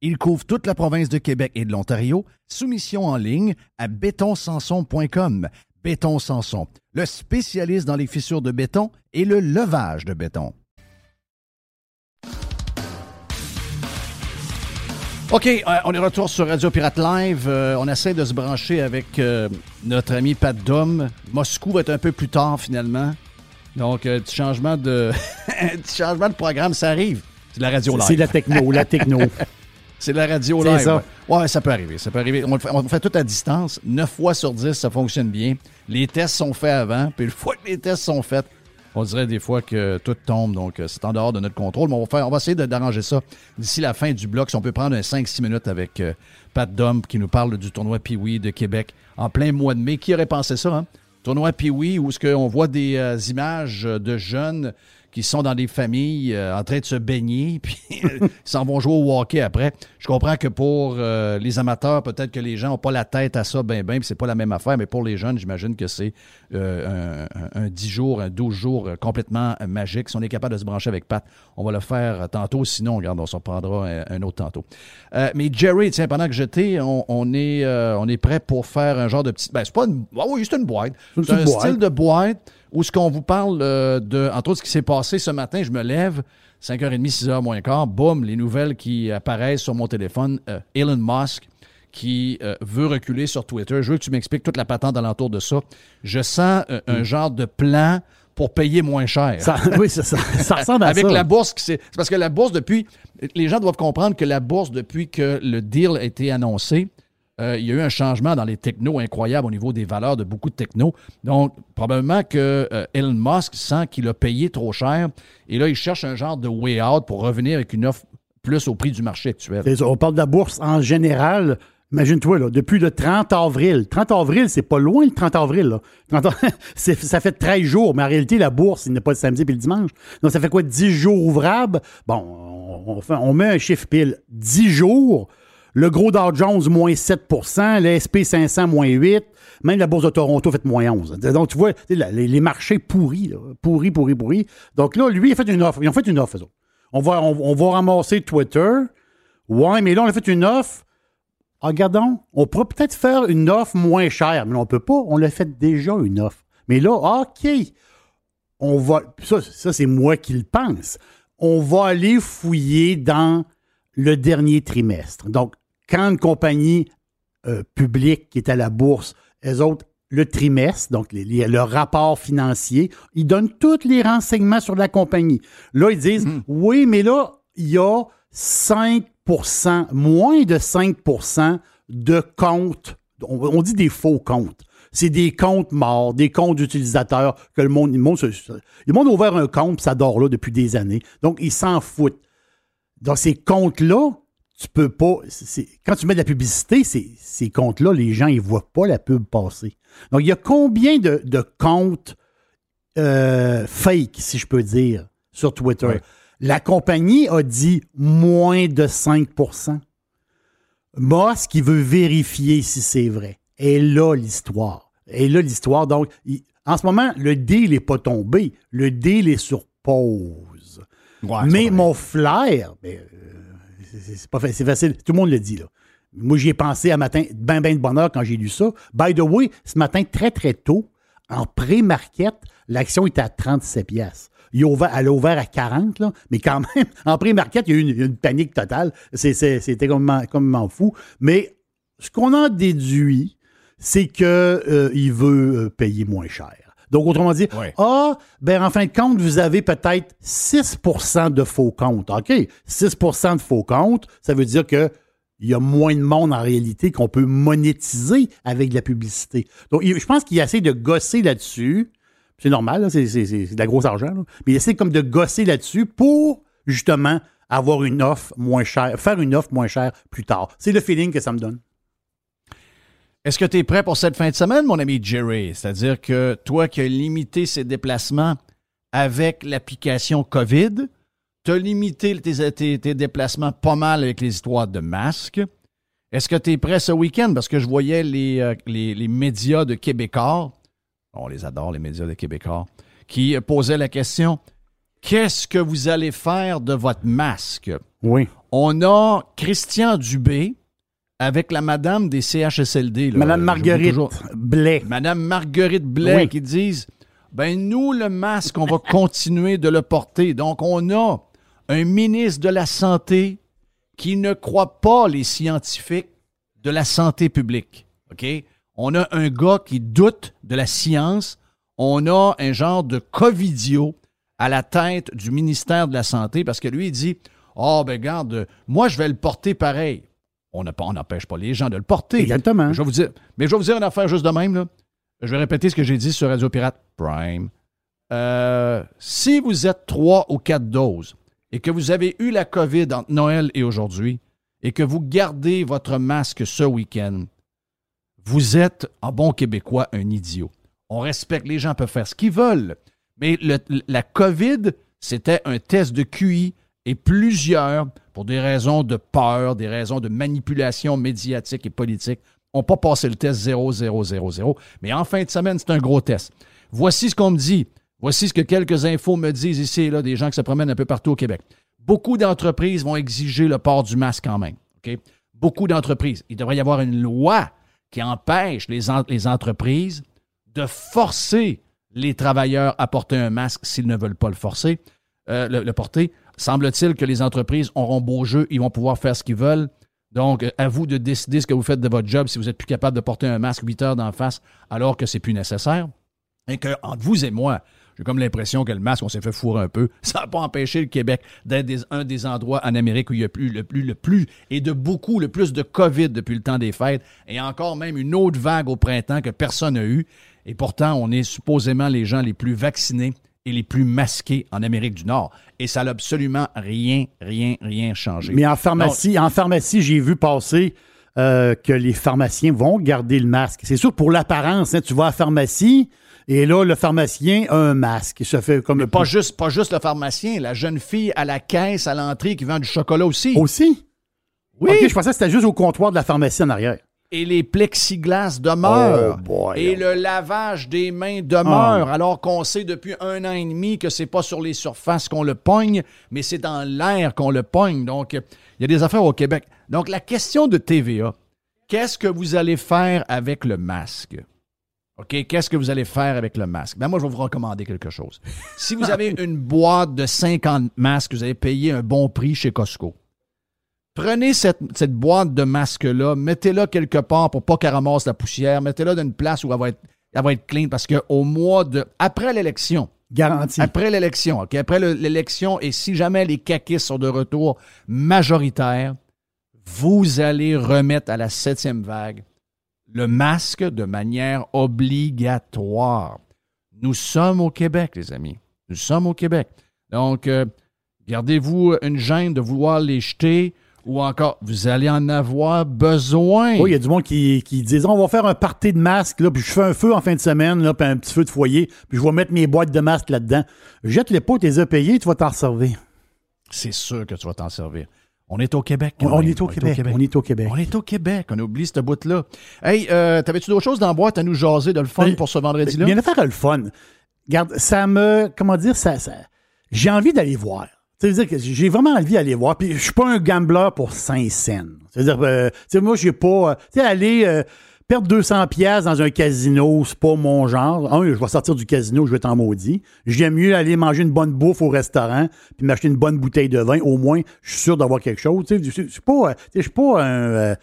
Il couvre toute la province de Québec et de l'Ontario. Soumission en ligne à bétonsanson.com. Béton Sanson, le spécialiste dans les fissures de béton et le levage de béton. OK, euh, on est retour sur Radio Pirate Live. Euh, on essaie de se brancher avec euh, notre ami Pat Dom. Moscou va être un peu plus tard finalement. Donc, un petit changement de, petit changement de programme, ça arrive. C'est de la radio live. C'est la techno, la techno. C'est la radio live. ça. Ouais. Ouais, ça peut arriver. Ça peut arriver. On le fait, on fait tout à distance. 9 fois sur 10, ça fonctionne bien. Les tests sont faits avant. Puis une fois que les tests sont faits, on dirait des fois que tout tombe. Donc, euh, c'est en dehors de notre contrôle. Mais on va, faire, on va essayer de- d'arranger ça d'ici la fin du bloc. Si on peut prendre un 5-6 minutes avec euh, Pat Dom qui nous parle du tournoi Pee-Wee de Québec en plein mois de mai. Qui aurait pensé ça, hein? Tournoi Pee-Wee où ce qu'on voit des euh, images de jeunes qui sont dans des familles euh, en train de se baigner, puis euh, ils s'en vont jouer au hockey après. Je comprends que pour euh, les amateurs, peut-être que les gens n'ont pas la tête à ça, ben ben, puis c'est pas la même affaire, mais pour les jeunes, j'imagine que c'est euh, un, un, un 10 jours, un 12 jours euh, complètement magique. Si on est capable de se brancher avec Pat, on va le faire euh, tantôt, sinon, regarde, on s'en prendra un, un autre tantôt. Euh, mais Jerry, tiens, pendant que j'étais, on, on est, euh, on est prêt pour faire un genre de petit... Ben, c'est pas une... Ah oui, c'est une boîte. C'est une C'est un petite boîte. style de boîte où ce qu'on vous parle euh, de, entre autres, ce qui s'est passé ce matin, je me lève, 5h30, 6h moins quart, boum, les nouvelles qui apparaissent sur mon téléphone. Euh, Elon Musk qui euh, veut reculer sur Twitter. Je veux que tu m'expliques toute la patente alentour de ça. Je sens un genre de plan pour payer moins cher. Ça- oui, ça, ça, ça ressemble à Avec ça. la bourse, c'est parce que la bourse depuis, les gens doivent comprendre que la bourse depuis que le deal a été annoncé, euh, il y a eu un changement dans les technos incroyable au niveau des valeurs de beaucoup de technos. Donc, probablement que euh, Elon Musk sent qu'il a payé trop cher et là, il cherche un genre de way out pour revenir avec une offre plus au prix du marché actuel. On parle de la bourse en général. Imagine-toi, depuis le 30 avril. 30 avril, c'est pas loin le 30 avril. Là. 30 av- c'est- ça fait 13 jours, mais en réalité, la bourse, il n'est pas le samedi puis le dimanche. Donc, ça fait quoi, 10 jours ouvrables? Bon, on, on met un chiffre pile. 10 jours. Le gros Dow Jones, moins 7 le SP500, moins 8 Même la bourse de Toronto fait moins 11 Donc, tu vois, les, marchés pourris, pourris, pourris, pourris. Donc là, lui, il a fait une offre. Ils ont fait une offre, eux. On va, ramasser Twitter. Ouais, mais là, on a fait une offre. Ah, Regardons, on pourrait peut-être faire une offre moins chère, mais on ne peut pas. On l'a fait déjà une offre. Mais là, OK, on va. Ça c'est moi qui le pense. On va aller fouiller dans le dernier trimestre. Donc, quand une compagnie euh, publique qui est à la bourse, les autres, le trimestre, donc les- les- le rapport financier, ils donnent tous les renseignements sur la compagnie. Là, ils disent, oui, mais là, il y a 5% moins de 5% de comptes, on, on dit des faux comptes. C'est des comptes morts, des comptes d'utilisateurs que le monde, le monde, le monde a ouvert un compte, ça dort là depuis des années. Donc, ils s'en foutent. Dans ces comptes-là, tu peux pas. quand tu mets de la publicité, ces, ces comptes-là, les gens, ils voient pas la pub passer. Donc, il y a combien de, de comptes euh, fake, si je peux dire, sur Twitter? Ouais. La compagnie a dit moins de 5% Musk, qui veut vérifier si c'est vrai. Et là, l'histoire. Et là, l'histoire. Donc, il- en ce moment, le deal n'est pas tombé. Le deal est sur pause. Ouais, Mais mon flair, euh, c'est- pas c'est facile. Tout le monde le dit, là. Moi, j'y ai pensé un matin, ben, ben de bonheur quand j'ai lu ça. By the way, ce matin, très, très tôt, en pré-market, l'action était à 37 pièces. Il a ouvert, elle a ouvert à 40, là, mais quand même, en pré-market, il y a eu une, une panique totale. C'est- c'est- C'était complètement, complètement fou. Mais ce qu'on en déduit, c'est qu'il veut euh, payer moins cher. Donc, autrement dit, Ouais. ah, ben en fin de compte, vous avez peut-être 6% de faux comptes. OK, 6% de faux comptes, ça veut dire que il y a moins de monde en réalité qu'on peut monétiser avec de la publicité. Donc, je pense qu'il essaie de gosser là-dessus. C'est normal, là, c'est de la grosse argent. là. Mais il essaie comme de gosser là-dessus pour justement avoir une offre moins chère, faire une offre moins chère plus tard. C'est le feeling que ça me donne. Est-ce que tu es prêt pour cette fin de semaine, mon ami Jerry? C'est-à-dire que toi qui as limité ces déplacements avec l'application COVID, tu as limité tes, tes- tes déplacements pas mal avec les histoires de masques. Est-ce que tu es prêt ce week-end? Parce que je voyais les, euh, les, les médias de Québécois, on les adore, les médias de Québécois, qui posaient la question Qu'est-ce que vous allez faire de votre masque? Oui. On a Christian Dubé avec la madame des CHSLD. là. Madame Marguerite toujours- Blais. Madame Marguerite Blais Oui. qui disent ben nous le masque on va continuer de le porter. Donc on a un ministre de la santé qui ne croit pas les scientifiques de la santé publique. OK? On a un gars qui doute de la science, on a un genre de covidio à la tête du ministère de la santé parce que lui il dit "Oh ben garde, moi je vais le porter pareil." On n'empêche pas les gens de le porter. Exactement. Je vais vous dire, mais je vais vous dire une affaire juste de même. Là. Je vais répéter ce que j'ai dit sur Radio Pirate Prime. Euh, si vous êtes trois ou quatre doses et que vous avez eu la COVID entre Noël et aujourd'hui et que vous gardez votre masque ce week-end, vous êtes, en bon québécois, un idiot. On respecte, les gens peuvent faire ce qu'ils veulent. Mais le- la COVID, c'était un test de QI et plusieurs, pour des raisons de peur, des raisons de manipulation médiatique et politique, n'ont pas passé le test 0000. Mais en fin de semaine, c'est un gros test. Voici ce qu'on me dit. Voici ce que quelques infos me disent ici, et là, des gens qui se promènent un peu partout au Québec. Beaucoup d'entreprises vont exiger le port du masque quand même. Beaucoup d'entreprises. Il devrait y avoir une loi qui empêche les, en- les entreprises de forcer les travailleurs à porter un masque s'ils ne veulent pas le forcer, euh, le porter. Semble-t-il que les entreprises auront beau jeu, ils vont pouvoir faire ce qu'ils veulent. Donc, euh, à vous de décider ce que vous faites de votre job si vous êtes plus capable de porter un masque 8 heures d'en face alors que c'est plus nécessaire. Et que, entre vous et moi, j'ai comme l'impression que le masque, on s'est fait fourrer un peu. Ça n'a pas empêché le Québec d'être un des endroits en Amérique où il y a plus, le plus, le plus, et de beaucoup, le plus de COVID depuis le temps des fêtes, et encore même une autre vague au printemps que personne n'a eu. Et pourtant, on est supposément les gens les plus vaccinés et les plus masqués en Amérique du Nord. Et ça n'a absolument rien, rien, rien changé. Mais en pharmacie, en pharmacie, j'ai vu passer euh, que les pharmaciens vont garder le masque. C'est sûr, pour l'apparence, hein, tu vas à la pharmacie et là, le pharmacien a un masque. Il se fait comme Mais pas juste, pas juste le pharmacien, la jeune fille à la caisse, à l'entrée, qui vend du chocolat aussi. Aussi? Oui. OK, je pensais que c'était juste au comptoir de la pharmacie en arrière. Et les plexiglas demeurent. Oh boy. et le lavage des mains demeure, alors qu'on sait depuis un an et demi que c'est pas sur les surfaces qu'on le pogne, mais c'est dans l'air qu'on le pogne. Donc, il y a des affaires au Québec. Donc, la question de TVA, qu'est-ce que vous allez faire avec le masque? OK, qu'est-ce que vous allez faire avec le masque? Ben moi, je vais vous recommander quelque chose. Si vous avez une boîte de 50 masques, vous avez payé un bon prix chez Costco. Prenez cette, cette boîte de masques-là, mettez-la quelque part pour pas qu'elle ramasse la poussière, mettez-la dans une place où elle va être, elle va être clean parce qu'au mois de. Après l'élection, Garanti. après l'élection, OK, après le- l'élection, et si jamais les caquistes sont de retour majoritaires, vous allez remettre à la septième vague le masque de manière obligatoire. Nous sommes au Québec, les amis. Nous sommes au Québec. Donc, euh, gardez-vous une gêne de vouloir les jeter ou encore, vous allez en avoir besoin. Oui, il y a du monde qui, qui disent on va faire un party de masques, là, puis je fais un feu en fin de semaine, là, puis un petit feu de foyer, puis je vais mettre mes boîtes de masques là-dedans. Jette-les pas, tu les as payés, tu vas t'en servir. C'est sûr que tu vas t'en servir. On est au Québec. On, quand on même. est au Québec. On est au Québec. On est au Québec. On oublie cette bout-là. Hey, euh, t'avais-tu d'autres choses dans la boîte à nous jaser de le fun Mais- pour ce vendredi-là? Bien faire le fun. Regarde, ça me. Comment dire, ça. ça j'ai envie d'aller voir. C'est-à-dire que j'ai vraiment envie d'aller voir. Puis je suis pas un gambler pour 5 cents. C'est-à-dire, euh, moi, j'ai pas. euh, tu sais, aller euh, perdre 200 pièces dans un casino, c'est pas mon genre. Un, je vais sortir du casino, je vais être en maudit. J'aime mieux aller manger une bonne bouffe au restaurant, puis m'acheter une bonne bouteille de vin. Au moins, je suis sûr d'avoir quelque chose. Je suis pas, euh, je suis pas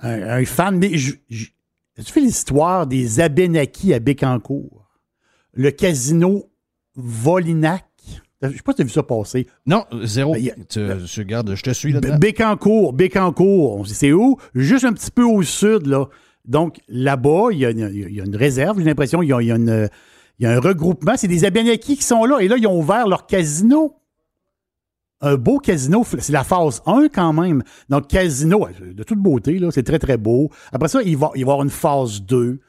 un, fan, mais tu fais l'histoire des Abénakis à Bécancourt. Le casino Volinac. Je sais pas si tu as vu ça passer. Non, zéro. Ben, tu, regardes, je te suis là-dedans. Bécancourt, Bécancourt, c'est où? Juste un petit peu au sud, là. Donc, là-bas, il y, a une- il y a une réserve, j'ai l'impression, il y a, y y un regroupement. C'est des Abénakis qui sont là. Et là, ils ont ouvert leur casino. Un beau casino, c'est la phase 1 quand même. Donc, casino, de toute beauté, là, c'est très, très beau. Après ça, il va, il va y avoir une phase 2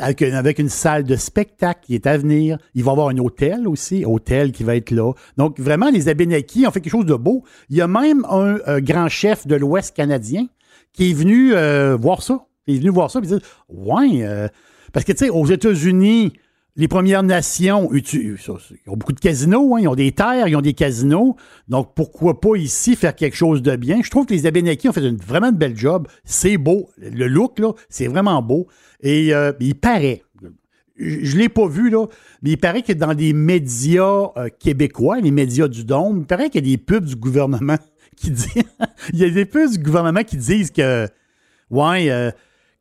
avec, une- avec une salle de spectacle qui est à venir. Il va y avoir un hôtel aussi, hôtel qui va être là. Donc, vraiment, les Abénakis ont fait quelque chose de beau. Il y a même un euh, grand chef de l'Ouest canadien qui est venu euh, voir ça. Il est venu voir ça et dire Ouais, euh, parce que, tu sais, aux États-Unis, les Premières Nations ont beaucoup de casinos, hein, ils ont des terres, ils ont des casinos. Donc, pourquoi pas ici faire quelque chose de bien? Je trouve que les Abénakis ont fait une, vraiment une belle job. C'est beau. Le look, là, c'est vraiment beau. Et euh, il paraît, je ne l'ai pas vu, là, mais il paraît que dans les médias euh, québécois, les médias du Dôme, il paraît qu'il y a des pubs du gouvernement qui disent. il y a des pubs du gouvernement qui disent que, ouais, euh,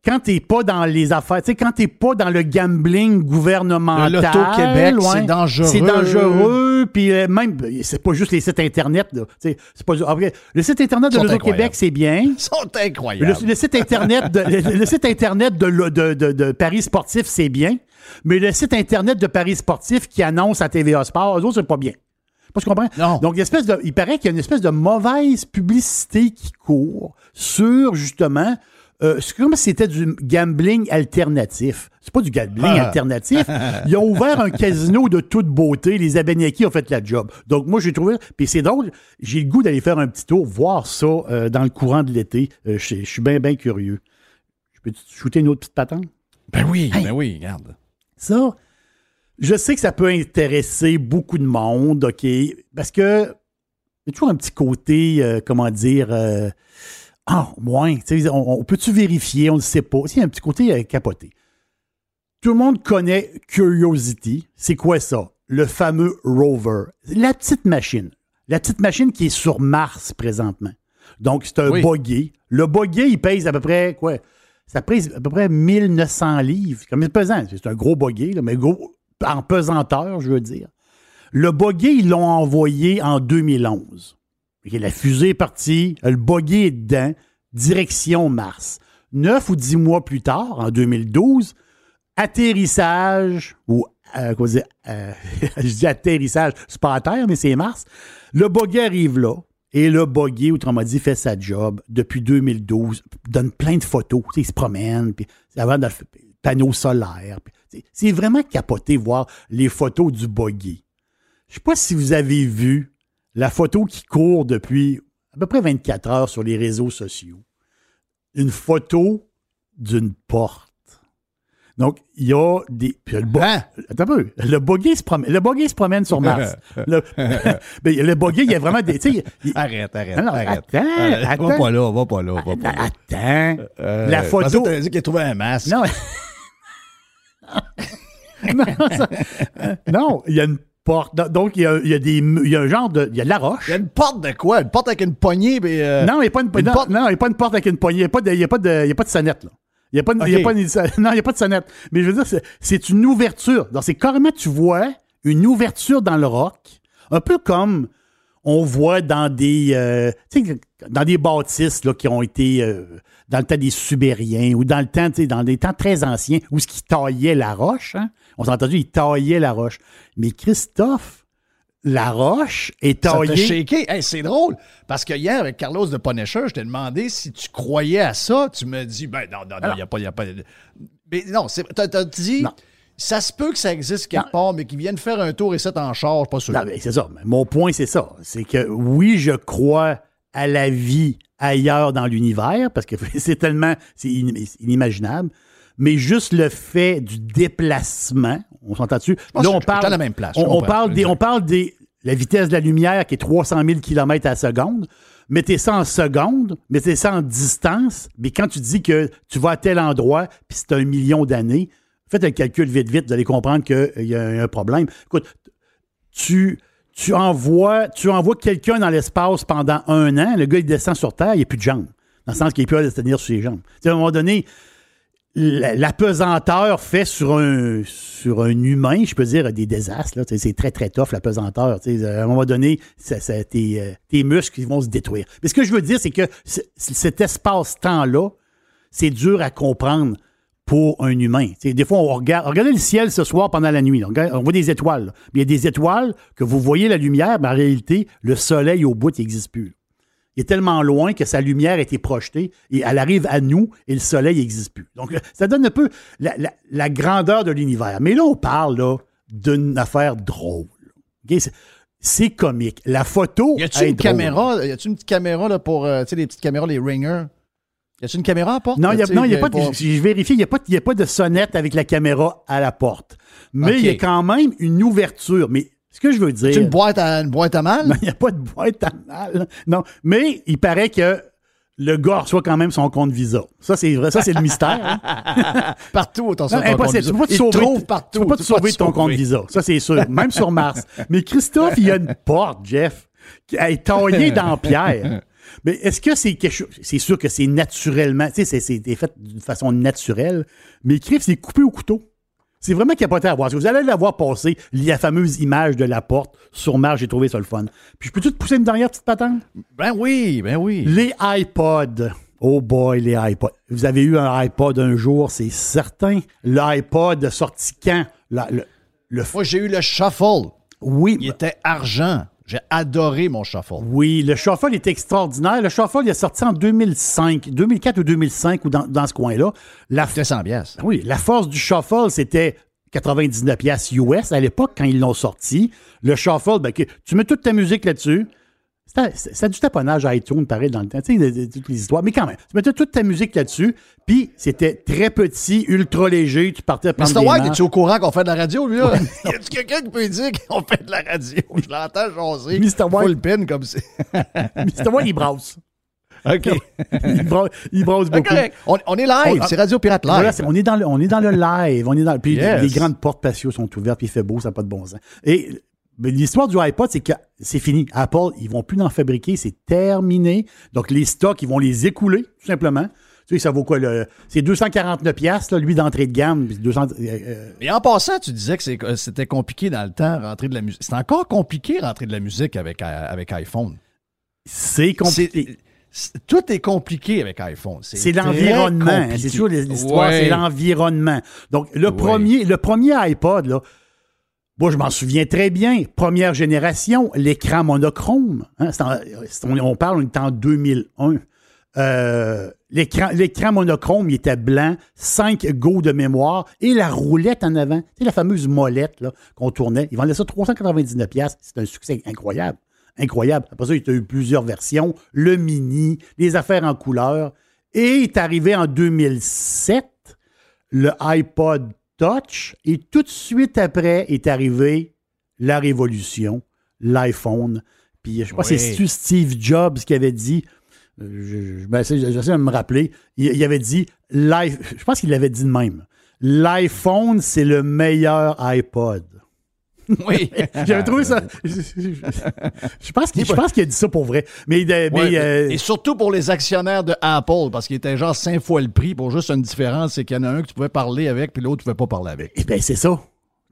quand t'es pas dans les affaires, tu sais, quand t'es pas dans le gambling gouvernemental. Ouais, c'est dangereux. C'est dangereux, puis euh, même, c'est pas juste les sites Internet, là. C'est pas, après, le site Internet de l'Auto-Québec, c'est bien. Ils sont Le, incroyables. le site internet de, le, le site internet de, de- de- de Paris Sportif, c'est bien. Mais le site internet de Paris Sportif qui annonce à TVA Sport, eux autres, c'est pas bien. Pas tu comprends? Non. Donc, espèce de, il paraît qu'il y a une espèce de mauvaise publicité qui court sur, justement, euh, c'est comme si c'était du gambling alternatif. C'est pas du gambling Ah. alternatif. Ils ont ouvert un casino de toute beauté. Les Abenaki ont fait la job. Donc, moi, j'ai trouvé. Puis c'est drôle. J'ai le goût d'aller faire un petit tour, voir ça euh, dans le courant de l'été. Euh, je suis bien, bien curieux. Je peux te shooter une autre petite patente? Ben oui, ben oui, regarde. Ça, je sais que ça peut intéresser beaucoup de monde, OK? Parce que il y a toujours un petit côté, euh, comment dire, euh, ah, moins. tu sais, On, on peut-tu vérifier? On ne sait pas. Il y a un petit côté euh, capoté. Tout le monde connaît Curiosity. C'est quoi ça? Le fameux rover. La petite machine. La petite machine qui est sur Mars présentement. Donc, c'est un Oui. buggy. Le buggy, il pèse à peu près, quoi? Ça pèse à peu près 1900 livres. Comme c'est pesant. C'est un gros buggy, là, mais gros, en pesanteur, je veux dire. Le buggy, ils l'ont envoyé en 2011. La fusée est partie, le buggy est dedans, direction Mars. Neuf ou dix mois plus tard, en 2012, atterrissage, ou euh, dire, euh, je dis atterrissage, c'est pas à terre, mais c'est Mars. Le buggy arrive là, et le buggy, autrement dit, fait sa job depuis 2012, donne plein de photos, il se promène, puis avant dans le panneau solaire. C'est vraiment capoté voir les photos du buggy. Je sais pas si vous avez vu la photo qui court depuis à peu près 24 heures sur les réseaux sociaux. Une photo d'une porte. Donc, il y a des. puis le, bu- Hein? Attends un peu. Le buggy se promène, le buggy se promène sur Mars. le, le buggy, il y a vraiment des. tu il- Arrête, arrête, Non, non, arrête. attends, Arrête. attends. Va pas là, va pas là, va pas là. Attends. Euh, la pensais photo. t'avais dit qu'il a trouvé un masque. Non. non, ça- euh, non, il y a une porte. Donc, il y a, il y a des. Il y a un genre de. Il y a de la roche. Il y a une porte de quoi? Une porte avec une poignée, mais. euh, Non, il n'y a, pas une, une non, porte- non, il y a pas une porte avec une poignée. Il n'y a, pas de- il y a, pas de- il y a pas de sonnette. Là. Il n'y a, pas de- il y a Ok. pas une- non, il y a pas de sonnette. Mais je veux dire, c'est- une ouverture. Donc, c'est carrément, tu vois une ouverture dans le roc, un peu comme on voit dans des, euh, dans des bâtisses là, qui ont été euh, dans le temps des Subériens ou dans le temps, tu sais, dans des temps très anciens où ce qui taillait la roche. hein. On s'est entendu, ils taillaient la roche. Mais Christophe, la roche est taillée. Hey, c'est drôle, parce que hier, avec Carlos de Punisher, je t'ai demandé si tu croyais à ça. Tu me dis, ben non, non, non, il n'y a pas. Y a pas mais non, c'est- t'as dit, Non. ça se peut que ça existe quelque part, mais qu'ils viennent faire un tour et ça en charge, pas sûr. Non, mais c'est ça. Mais Mon point, c'est ça. C'est que oui, je crois à la vie ailleurs dans l'univers, parce que c'est tellement c'est in- c'est inimaginable. Mais juste le fait du déplacement, on s'entend dessus? Là, on parle, à la même place, je On, parle des, on parle des la vitesse de la lumière qui est 300 000 km à la seconde. Mettez ça en seconde, mettez ça en distance, mais quand tu dis que tu vas à tel endroit, puis c'est un million d'années, faites un calcul vite, vite, vous allez comprendre qu'il y a un problème. Écoute, tu, tu envoies, tu envoies quelqu'un dans l'espace pendant un an, le gars, il descend sur Terre, il n'y a plus de jambes. Dans le sens qu'il peut se tenir sur ses jambes. à un moment donné, la, pesanteur fait sur un, humain, je peux dire, des désastres. C'est très, très tough, la pesanteur. À un moment donné, tes, euh, tes, muscles vont se détruire. Mais ce que je veux dire, c'est que cet espace-temps-là, c'est dur à comprendre pour un humain. des fois, on regarde, regardez le ciel ce soir pendant la nuit. On, voit des étoiles. il y a des étoiles que vous voyez la lumière, mais en réalité, le soleil au bout n'existe plus. Il est tellement loin que sa lumière a été projetée et elle arrive à nous et le soleil n'existe plus. Donc, ça donne un peu la, grandeur de l'univers. Mais là, on parle d'une affaire drôle. C'est comique. La photo. Y a-tu une caméra? Y a-tu une petite caméra là, pour, euh, tu sais, les petites caméras, les ringers? Y a-t-il une caméra à porte? Non, il n'y a, pas de, je vérifie, il n'y a, pas, a pas de sonnette avec la caméra à la porte. Mais il y a quand même une ouverture. Mais ce que je veux dire. C'est une boîte à, une boîte à mal? il n'y a pas de boîte à mal. Non. Mais il paraît que le gars reçoit quand même son compte Visa. Ça, c'est vrai. Ça, c'est le mystère. Hein. partout, attention. Non, impossible. Tu peux pas te sauver, partout. Tu peux pas te sauver de ton compte Visa. Ça, c'est sûr. Même sur Mars. Mais Christophe, il y a une porte, Jeff, qui est taillée dans pierre. Mais est-ce que c'est quelque chose. C'est sûr que c'est naturellement. Tu sais, c'est fait d'une façon naturelle. Mais Criff, c'est coupé au couteau. C'est vraiment capoté à voir. Si vous allez la voir passer, la fameuse image de la porte sur Mars, j'ai trouvé ça le fun. Puis je peux-tu te pousser une dernière petite patente? Ben oui, ben oui. Les iPods. Oh boy, les iPods. Vous avez eu un iPod un jour, c'est certain. L'iPod sorti quand? le, le... Moi, j'ai eu le Shuffle. Oui. Il était argent. J'ai adoré mon Shuffle. Oui, le Shuffle est extraordinaire. Le Shuffle, il est sorti en 2005, 2004 ou 2005 ou dans, ce coin-là. La, C'était 100 pièces. Oui, la force du Shuffle, c'était 99 pièces US à l'époque quand ils l'ont sorti. Le Shuffle, ben, tu mets toute ta musique là-dessus. C'est du taponnage à iTunes, pareil, dans le temps. Tu sais, toutes les histoires. Mais quand même, tu mettais toute ta musique là-dessus, puis c'était très petit, ultra léger, tu partais à prendre Mr. White, es-tu au courant qu'on fait de la radio, lui, là? y a quelqu'un qui peut dire qu'on fait de la radio? Je l'entends jaser. Mr. White. Full pin, comme ça. Mr. White, il brasse. OK. il, brasse, beaucoup. On, est live, c'est Radio Pirate Live. on, est dans le, on est dans le live. On est dans, puis les, grandes portes patio sont ouvertes, puis il fait beau, ça n'a pas de bon sens. Et l'histoire du iPod, c'est que c'est fini. Apple, ils vont plus en fabriquer, c'est terminé. Donc, les stocks, ils vont les écouler, tout simplement. Tu sais, ça vaut quoi? C'est 249 pièces lui, d'entrée de gamme. 200, Et euh, euh. en passant, tu disais que c'était compliqué dans le temps, rentrer de la musique. C'est encore compliqué, rentrer de la musique avec, euh, avec iPhone. C'est compliqué. Tout est compliqué avec iPhone. C'est l'environnement. C'est toujours l'histoire, c'est l'environnement. Donc, le, premier, le premier iPod, là, moi, je m'en souviens très bien. Première génération, l'écran monochrome. Hein, on, parle, on est en 2001. Euh, l'écran monochrome, il était blanc, 5 Go de mémoire et la roulette en avant. C'est la fameuse molette qu'on tournait. Ils vendaient ça 399$. C'est un succès incroyable. Incroyable. Après ça, il y a eu plusieurs versions. Le mini, les affaires en couleur. Et est arrivé en 2007 le iPod Touch et tout de suite après est arrivé la révolution, l'iPhone. Puis je sais pas si c'est Steve Jobs qui avait dit, euh, j'essaie de me rappeler, il, avait dit, je pense qu'il l'avait dit de même, l'iPhone c'est le meilleur iPod. Oui. J'avais trouvé ça. Je, pense qu'il a dit ça pour vrai. Mais, euh, Et surtout pour les actionnaires de Apple, parce qu'il était genre cinq fois le prix pour juste une différence, c'est qu'il y en a un que tu pouvais parler avec, puis l'autre, tu ne pouvais pas parler avec. Eh bien, c'est ça.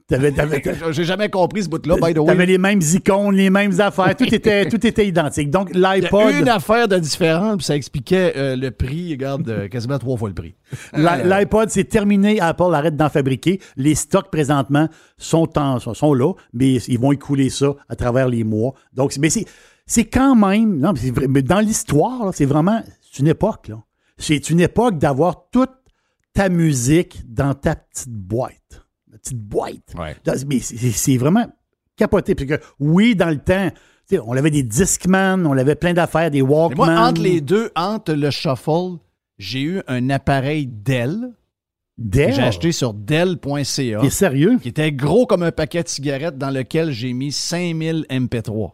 J'ai jamais compris ce bout-là, by the way. T'avais les mêmes icônes, les mêmes affaires, tout était, tout était identique. Donc, l'iPod. Une affaire de différence, puis ça expliquait euh, le prix, regarde, euh, quasiment trois fois le prix. L'iPod, c'est terminé. Apple arrête d'en fabriquer. Les stocks, présentement, sont, en, sont là, mais ils vont écouler ça à travers les mois. Donc, mais c'est quand même, non, mais dans l'histoire, c'est vraiment, c'est une époque, là. C'est une époque d'avoir toute ta musique dans ta petite boîte petite boîte. Mais c'est vraiment capoté. Parce que oui, dans le temps, on avait des Discman, on avait plein d'affaires, des Walkman. moi, entre les deux, entre le Shuffle, j'ai eu un appareil Dell Dell? J'ai acheté sur Dell.ca. Est sérieux? Qui était gros comme un paquet de cigarettes dans lequel j'ai mis 5000 MP3.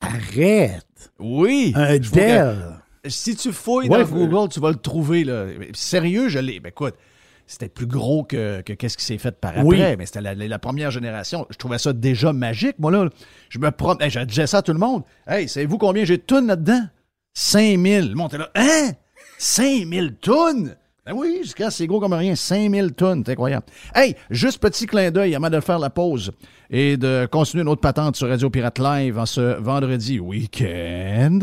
Arrête! Oui! Un Dell! si tu fouilles dans Google, tu vas le trouver. Là. Sérieux, je l'ai. Ben, écoute, c'était plus gros que, qu'est-ce qui s'est fait par après, mais c'était la, première génération. Je trouvais ça déjà magique. Moi, là, je me promets, je disais ça à tout le monde. Hey, savez-vous combien j'ai de tonnes là-dedans? 5000. Le monde était là. Hein? 5000 tonnes? Ben oui, jusqu'à c'est gros comme rien. 5000 tonnes, c'est incroyable. Hey, juste petit clin d'œil avant de faire la pause et de continuer notre patente sur Radio Pirate Live en ce vendredi week-end.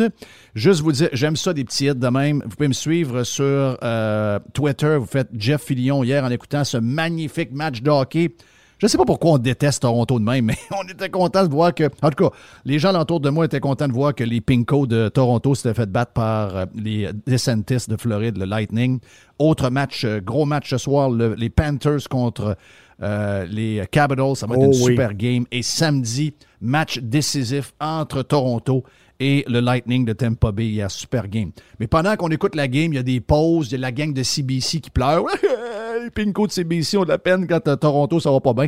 Juste vous dire, j'aime ça des petits hits de même. Vous pouvez me suivre sur euh, Twitter. Vous faites Jeff Fillion hier en écoutant ce magnifique match de hockey je sais pas pourquoi on déteste Toronto de même, mais on était content de voir que. En tout cas, les gens autour de moi étaient contents de voir que les Pinko de Toronto s'étaient fait battre par euh, les DeSantis de Floride, le Lightning. Autre match, euh, gros match ce soir, les Panthers contre euh, les Capitals. Ça va être une oh super game. Et samedi, match décisif entre Toronto et le Lightning de Tampa Bay. A super game. Mais pendant qu'on écoute la game, il y a des pauses, il y a la gang de CBC qui pleure. les Pinko de CBC ont de la peine quand à Toronto, ça va pas bien.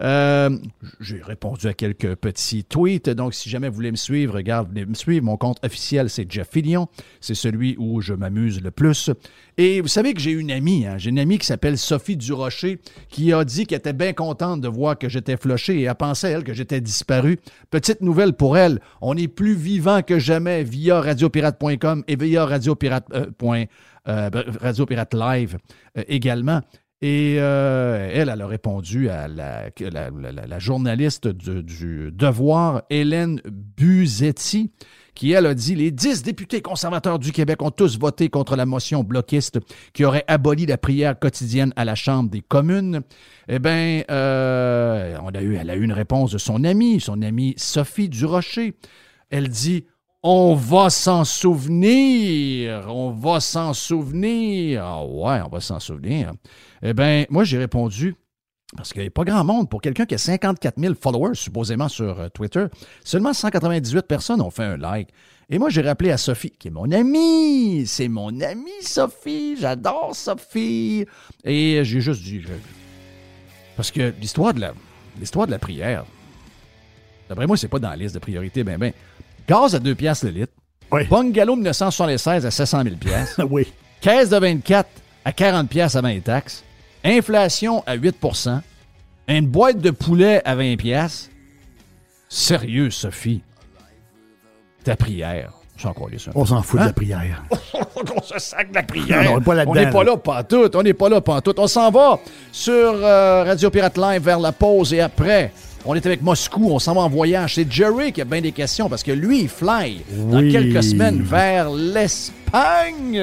Euh, j'ai répondu à quelques petits tweets. Donc, si jamais vous voulez me suivre, regarde, venez me suivre. Mon compte officiel, c'est Jeff Fillion. C'est celui où je m'amuse le plus. Et vous savez que j'ai une amie, hein? j'ai une amie qui s'appelle Sophie Durocher, qui a dit qu'elle était bien contente de voir que j'étais floché et a pensé, elle, que j'étais disparu. Petite nouvelle pour elle, on est plus vivant que jamais via radiopirate.com et via radiopirate. Euh, euh, Pirate Live également. Et euh, elle, elle a répondu à la, journaliste du, Devoir, Hélène Buzetti, qui, elle, a dit Les dix députés conservateurs du Québec ont tous voté contre la motion bloquiste qui aurait aboli la prière quotidienne à la Chambre des communes. Eh bien, euh, elle a eu une réponse de son amie, son amie Sophie Durocher. Elle dit on va s'en souvenir. On va s'en souvenir. Ah ouais, on va s'en souvenir. Eh bien, moi, j'ai répondu, parce qu'il n'y a pas grand monde, pour quelqu'un qui a 54 000 followers, supposément sur euh, Twitter, seulement 198 personnes ont fait un like. Et moi, j'ai rappelé à Sophie, qui est mon amie. C'est mon amie, Sophie. J'adore Sophie. Et j'ai juste dit. Parce que l'histoire de la, de la prière, d'après moi, c'est pas dans la liste de priorités, ben, ben. Gaz à 2 piastres le litre. Oui. Bungalow 1976 à 700 000 piastres. oui. Caisse de 24 à 40 piastres avant les taxes. Inflation à 8% Une boîte de poulet à 20 piastres. Sérieux, Sophie? Ta prière. On s'en fout de la hein? prière. on se sac de la prière. on n'est pas là-dedans. On n'est pas là, pas tout. On n'est pas là, pas tout. On s'en va sur euh, Radio Pirate Live vers la pause et après, on est avec Moscou, on s'en va en voyage. C'est Jerry qui a bien des questions parce que lui, il fly dans quelques semaines vers l'Espagne.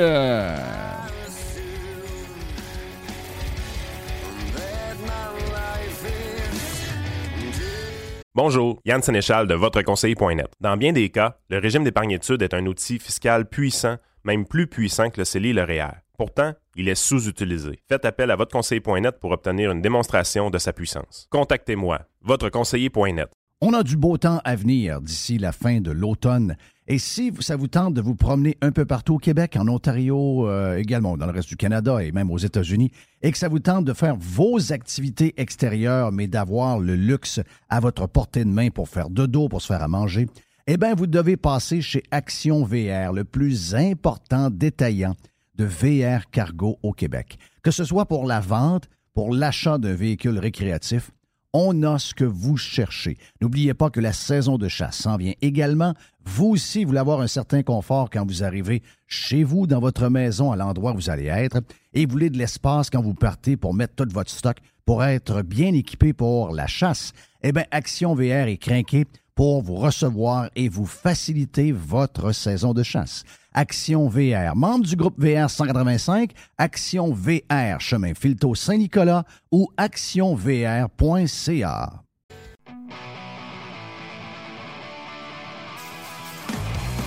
Bonjour, Yann Sénéchal de votreconseiller.net. Dans bien des cas, le régime d'épargne-études est un outil fiscal puissant, même plus puissant que le CELI et le REER. Pourtant, il est sous-utilisé. Faites appel à votre conseiller.net pour obtenir une démonstration de sa puissance. Contactez-moi, votre conseiller.net. On a du beau temps à venir d'ici la fin de l'automne. Et si ça vous tente de vous promener un peu partout au Québec, en Ontario, euh, également dans le reste du Canada et même aux États-Unis, et que ça vous tente de faire vos activités extérieures, mais d'avoir le luxe à votre portée de main pour faire de dos, pour se faire à manger, eh bien, vous devez passer chez Action VR, le plus important détaillant de VR Cargo au Québec. Que ce soit pour la vente, pour l'achat d'un véhicule récréatif, on a ce que vous cherchez. N'oubliez pas que la saison de chasse s'en vient également. Vous aussi, voulez avoir un certain confort quand vous arrivez chez vous, dans votre maison, à l'endroit où vous allez être, et vous voulez de l'espace quand vous partez pour mettre tout votre stock pour être bien équipé pour la chasse. Eh bien, Action VR est craqué pour vous recevoir et vous faciliter votre saison de chasse. Action VR, membre du groupe VR 185, Action VR, chemin Filto Saint-Nicolas ou actionvr.ca.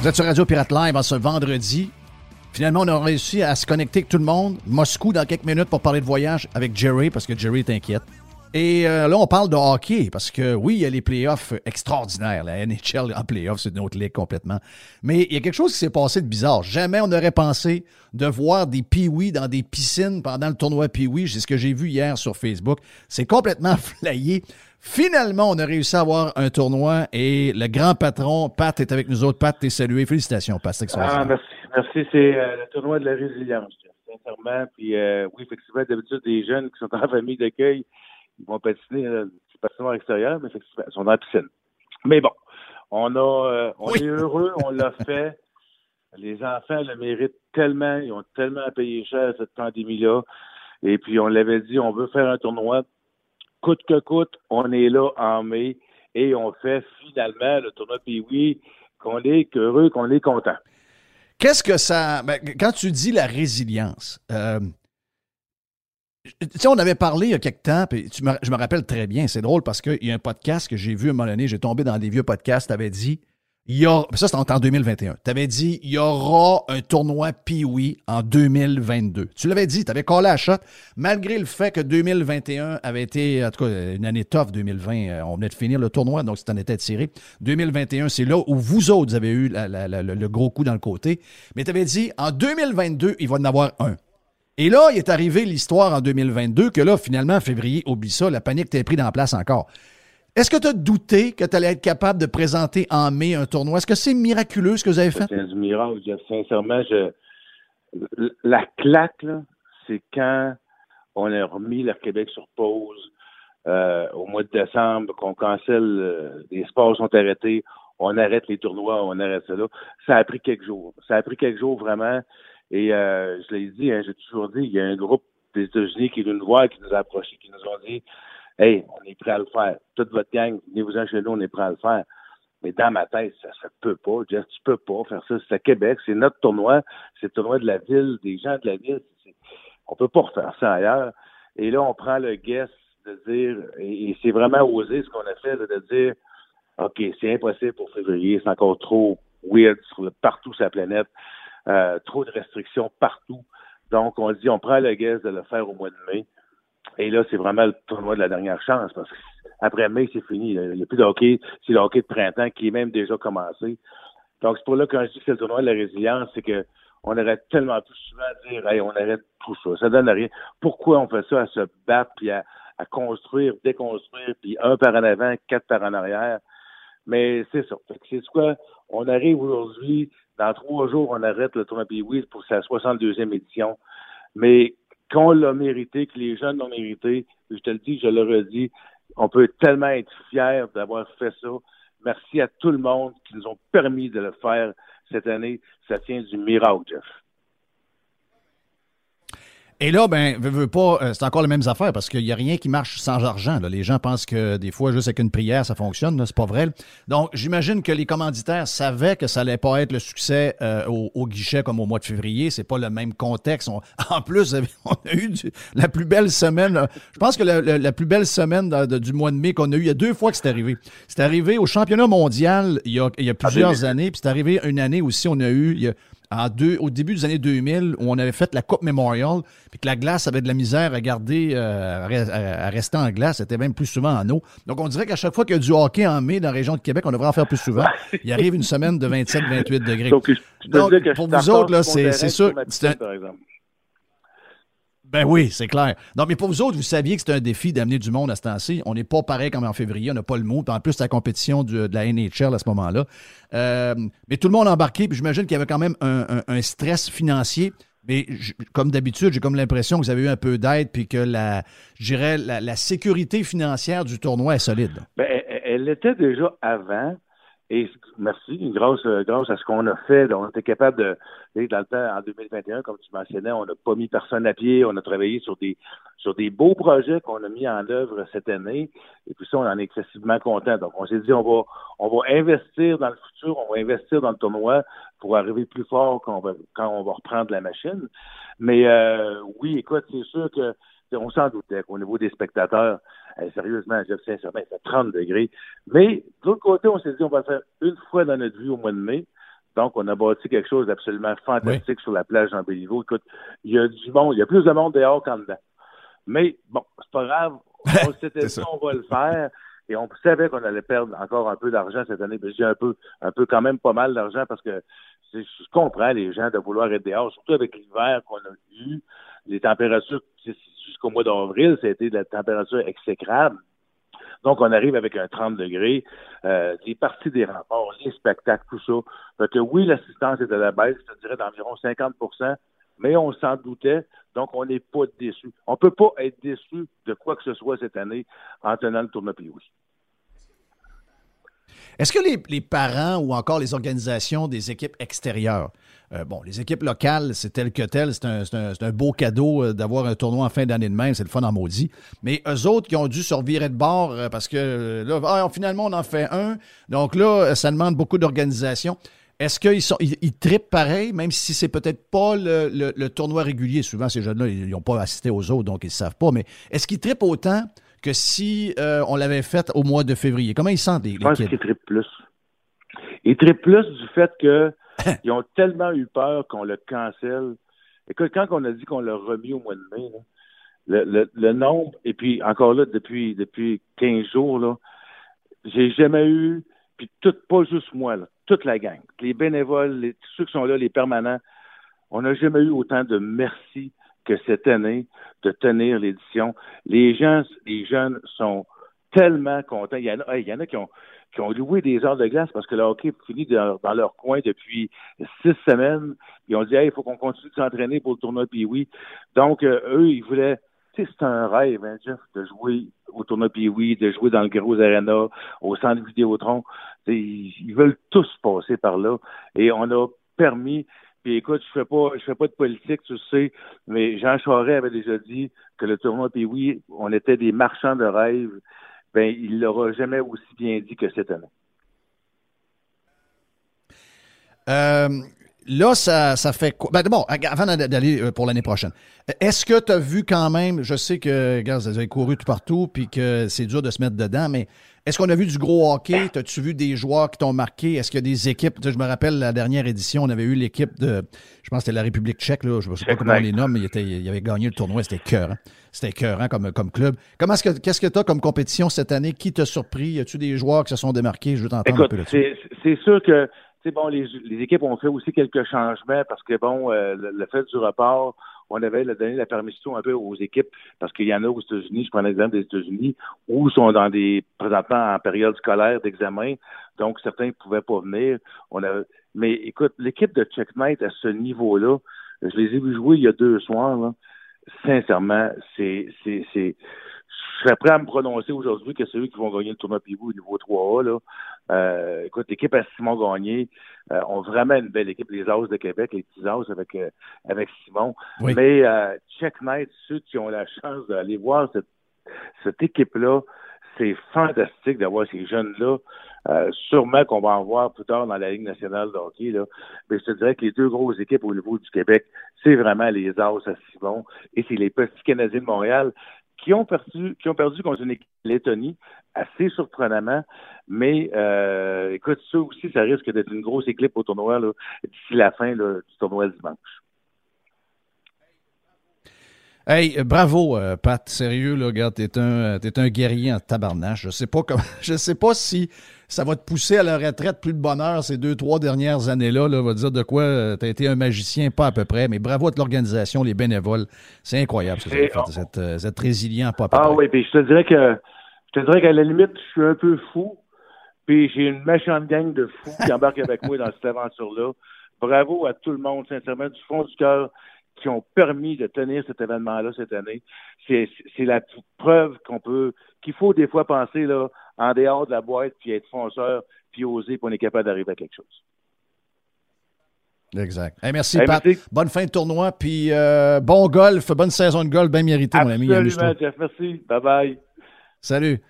Vous êtes sur Radio Pirate Live en ce vendredi. Finalement, on a réussi à se connecter avec tout le monde. Moscou dans quelques minutes pour parler de voyage avec Jerry, parce que Jerry est inquiète. Et euh, là, on parle de hockey parce que oui, il y a les playoffs extraordinaires. La NHL en playoffs, c'est une autre ligue complètement. Mais il y a quelque chose qui s'est passé de bizarre. Jamais on n'aurait pensé de voir des pee dans des piscines pendant le tournoi pee C'est ce que j'ai vu hier sur Facebook. C'est complètement flayé. Finalement, on a réussi à avoir un tournoi et le grand patron, Pat, est avec nous autres. Pat, t'es salué. Félicitations, Pat. Ah, merci. Merci. C'est euh, le tournoi de la résilience, sincèrement. Puis euh, oui, effectivement, d'habitude, des jeunes qui sont en famille d'accueil, ils vont patiner, euh, patinoire extérieur, mais effectivement, ils sont dans la piscine. Mais bon, on a euh, on est heureux, on l'a fait. Les enfants le méritent tellement, ils ont tellement payé cher cette pandémie-là. Et puis on l'avait dit, on veut faire un tournoi. Coûte que coûte, on est là en mai et on fait finalement le tournoi Puis oui, qu'on est heureux, qu'on est content. Qu'est-ce que ça. Ben, quand tu dis la résilience, euh, tu sais, on avait parlé il y a quelque temps, puis je me rappelle très bien, c'est drôle parce qu'il y a un podcast que j'ai vu à un moment donné, j'ai tombé dans des vieux podcasts, tu avais dit, il ça c'était en 2021, tu avais dit, il y aura un tournoi Pee-Wee en 2022. Tu l'avais dit, tu avais collé à shot, malgré le fait que 2021 avait été, en tout cas, une année tough, 2020, euh, on venait de finir le tournoi, donc c'était en était tiré. 2021, c'est là où vous autres avez eu le gros coup dans le côté. Mais tu avais dit, en 2022, il va en avoir un. Et là, il est arrivé l'histoire en 2022 que là, finalement, en février, oublie ça, la panique t'est pris la place encore. Est-ce que tu as douté que tu allais être capable de présenter en mai un tournoi? Est-ce que c'est miraculeux ce que vous avez fait? C'est du miracle, Sincèrement, je... la claque, c'est quand on a remis le Québec sur pause euh, au mois de décembre, qu'on cancelle, euh, les sports sont arrêtés, on arrête les tournois, on arrête ça là. Ça a pris quelques jours. Ça a pris quelques jours vraiment. Et euh, je l'ai dit, hein, j'ai toujours dit, il y a un groupe des États-Unis qui est venu nous voir, qui nous a approchés, qui nous ont dit Hey, on est prêt à le faire. Toute votre gang, venez-vous-en chez nous, on est prêt à le faire. Mais dans ma tête, ça ne peut pas. Jeff, tu peux pas faire ça. C'est à Québec, c'est notre tournoi, c'est le tournoi de la ville, des gens de la ville. On peut pas refaire ça ailleurs. Et là, on prend le guess de dire, et, c'est vraiment osé ce qu'on a fait, de dire OK, c'est impossible pour février, c'est encore trop weird partout sur la planète. Euh, trop de restrictions partout. Donc, on dit, on prend le guess de le faire au mois de mai. Et là, c'est vraiment le tournoi de la dernière chance parce qu'après mai, c'est fini. Il n'y a plus de hockey. C'est le hockey de printemps qui est même déjà commencé. Donc, c'est pour là que je dis que c'est le tournoi de la résilience, c'est que on aurait tellement plus souvent à dire, hey, on arrête tout ça. Ça donne rien. Pourquoi on fait ça à se battre puis à, à construire, déconstruire, puis un par en avant, quatre par en arrière? Mais c'est ça. C'est quoi? On arrive aujourd'hui dans trois jours, on arrête le tournoi Pee pour sa 62e édition. Mais qu'on l'a mérité, que les jeunes l'ont mérité, je te le dis, je le redis, on peut tellement être fiers d'avoir fait ça. Merci à tout le monde qui nous ont permis de le faire cette année. Ça tient du miracle, Jeff. Et là, ben, veux, pas, euh, c'est encore les mêmes affaires parce qu'il n'y a rien qui marche sans argent. Les gens pensent que des fois, juste avec une prière, ça fonctionne. C'est pas vrai. Donc, j'imagine que les commanditaires savaient que ça allait pas être le succès euh, au, guichet comme au mois de février. C'est pas le même contexte. en plus, on a eu la plus belle semaine. Je pense que la, plus belle semaine du mois de mai qu'on a eu, il y a deux fois que c'est arrivé. C'est arrivé au championnat mondial il y a, il y a plusieurs années, puis c'est arrivé une année aussi, on a eu, il y a, au début des années 2000, où on avait fait la Coupe Memorial, puis que la glace avait de la misère à garder, euh, à, rester en glace, c'était même plus souvent en eau. Donc, on dirait qu'à chaque fois qu'il y a du hockey en mai dans la région de Québec, on devrait en faire plus souvent. Il arrive une semaine de 27-28 degrés. Donc, pour vous autres, là, c'est sûr. Ben oui, c'est clair. Non, mais pour vous autres, vous saviez que c'était un défi d'amener du monde à ce temps-ci. On n'est pas pareil comme en février, on n'a pas le mot. En plus, la compétition de la NHL à ce moment-là. Euh, mais tout le monde embarqué, puis j'imagine qu'il y avait quand même un, stress financier. Mais comme d'habitude, j'ai comme l'impression que vous avez eu un peu d'aide, puis que la, la, sécurité financière du tournoi est solide. Ben, elle l'était déjà avant. Et merci, grâce, grâce à ce qu'on a fait, on était capable de, dans le temps, en 2021, comme tu mentionnais, on n'a pas mis personne à pied, on a travaillé sur des sur des beaux projets qu'on a mis en œuvre cette année. Et puis ça, on en est excessivement content. Donc, on s'est dit, on va on va investir dans le futur, on va investir dans le tournoi pour arriver plus fort quand on va, quand on va reprendre la machine. Mais euh, oui, écoute, c'est sûr que on s'en doutait qu'au niveau des spectateurs, sérieusement, Jeff Saint-Certain, il fait 30 degrés. Mais, de l'autre côté, on s'est dit, on va le faire une fois dans notre vie au mois de mai. Donc, on a bâti quelque chose d'absolument fantastique sur la plage en Béliveau. Écoute, il y a du monde, il y a plus de monde dehors qu'en dedans. Mais, bon, c'est pas grave, On s'était dit, on va le faire. Et on savait qu'on allait perdre encore un peu d'argent cette année. J'ai un peu, un peu quand même pas mal d'argent parce que je comprends les gens de vouloir être dehors, surtout avec l'hiver qu'on a eu. Les températures jusqu'au mois d'avril, ça a été de la température exécrable. Donc, on arrive avec un 30 degrés, euh, les parties des remparts, les spectacles, tout ça. Fait que oui, l'assistance est à la baisse, je dirais d'environ 50% mais on s'en doutait, donc on n'est pas déçu. On ne peut pas être déçu de quoi que ce soit cette année en tenant le tournoi oui. Est-ce que les, parents ou encore les organisations des équipes extérieures, euh, bon, les équipes locales, c'est tel que tel, c'est un, beau cadeau euh, d'avoir un tournoi en fin d'année de même, c'est le fun en maudit. Mais eux autres qui ont dû se revirer de bord euh, parce que là, ah, finalement, on en fait un. Donc là, ça demande beaucoup d'organisation. Est-ce qu'ils sont ils, trippent pareil, même si c'est peut-être pas le, tournoi régulier? Souvent, ces jeunes-là, ils n'ont pas assisté aux autres, donc ils ne savent pas. Mais est-ce qu'ils trippent autant que si euh, on l'avait fait au mois de février? Comment ils sentent les, Je pense qu'ils trippent plus. Ils trippent plus du fait qu'ils ont tellement eu peur qu'on le cancelle. Écoute, quand on a dit qu'on l'a remis au mois de mai, le, nombre, et puis encore là, depuis, depuis 15 jours, là, j'ai jamais eu, puis tout, pas juste moi, là, toute la gang, les bénévoles, les, ceux qui sont là, les permanents, on n'a jamais eu autant de merci que cette année de tenir l'édition. Les gens, les jeunes sont tellement contents. Il y en a, il y en a qui ont, qui ont loué des heures de glace parce que le hockey finit dans, leur coin depuis six semaines. Ils ont dit, il faut qu'on continue de s'entraîner pour le tournoi Pee-Wee. Donc, euh, eux, ils voulaient, tu sais, c'est un rêve, hein, Jeff, de jouer au tournoi Pee-Wee, de jouer dans le Gros Arena, au centre Vidéotron. Ils, veulent tous passer par là. Et on a permis, puis écoute, je fais pas, je fais pas de politique, tu sais, mais Jean Charest avait déjà dit que le tournoi Pee-Wee, on était des marchands de rêves. Ben, il l'aura jamais aussi bien dit que cette année. Euh, Là, ça, ça fait quoi? Ben, bon, avant d'aller euh, pour l'année prochaine, est-ce que tu as vu quand même, je sais que, regarde, vous avez couru tout partout, puis que c'est dur de se mettre dedans, mais est-ce qu'on a vu du gros hockey? As-tu vu des joueurs qui t'ont marqué? Est-ce qu'il y a des équipes? Je me rappelle, la dernière édition, on avait eu l'équipe de, je pense que c'était la République tchèque, là, je ne sais pas comment on les nomme, mais il, était, il avait gagné le tournoi, c'était cœur. Hein? C'était cœur comme, comme club. Comment est-ce que, qu'est-ce que tu as comme compétition cette année? Qui t'a surpris? Y a-tu des joueurs qui se sont démarqués? Je veux t'entendre un peu là-dessus. C'est sûr que bon, les, équipes ont fait aussi quelques changements parce que, bon, euh, le, fait du report, on avait donné la permission un peu aux équipes parce qu'il y en a aux États-Unis, je prends l'exemple des États-Unis, où sont dans des, présentement en période scolaire d'examen, donc certains ne pouvaient pas venir. On a, mais écoute, l'équipe de Checkmate à ce niveau-là, je les ai vus jouer il y a deux soirs, là. sincèrement, c'est, c'est, c'est, je serais prêt à me prononcer aujourd'hui que c'est eux qui vont gagner le tournoi Pivot au niveau 3A. Là. Euh, écoute, l'équipe à Simon Gagné euh, ont vraiment une belle équipe, les As de Québec, les petits As avec, euh, avec Simon. Mais euh, checkmate, ceux qui ont la chance d'aller voir cette, cette équipe-là, c'est fantastique d'avoir ces jeunes-là. Euh, sûrement qu'on va en voir plus tard dans la Ligue nationale de hockey. Là. Mais je te dirais que les deux grosses équipes au niveau du Québec, c'est vraiment les As à Simon et c'est les petits Canadiens de Montréal qui ont perdu, qui ont perdu contre une Lettonie, assez surprenamment. Mais euh, écoute, ça aussi, ça risque d'être une grosse équipe au tournoi d'ici la fin du tournoi dimanche. Hey, bravo, euh, Pat. Sérieux, là, regarde, t'es un, es un guerrier en tabarnache. Je sais pas comment, je sais pas si ça va te pousser à la retraite plus de bonheur ces deux, trois dernières années-là. Là, va dire de quoi euh, tu as été un magicien, pas à peu près, mais bravo à l'organisation, les bénévoles. C'est incroyable ce que vous avez fait. Vous êtes, résilient, pas à peu ah, oui, puis je te dirais que je te dirais qu'à la limite, je suis un peu fou. Puis j'ai une méchante gang de fous qui embarquent avec moi dans cette aventure-là. Bravo à tout le monde, sincèrement, du fond du cœur qui ont permis de tenir cet événement-là cette année. C'est la preuve qu'on peut, qu'il faut des fois penser là, en dehors de la boîte, puis être fonceur, puis oser, pour on est capable d'arriver à quelque chose. Exact. merci, Pat. Bonne fin de tournoi, puis euh, bon golf, bonne saison de golf, bien mérité, mon ami. Absolument, Jeff. Merci. Bye-bye. Salut.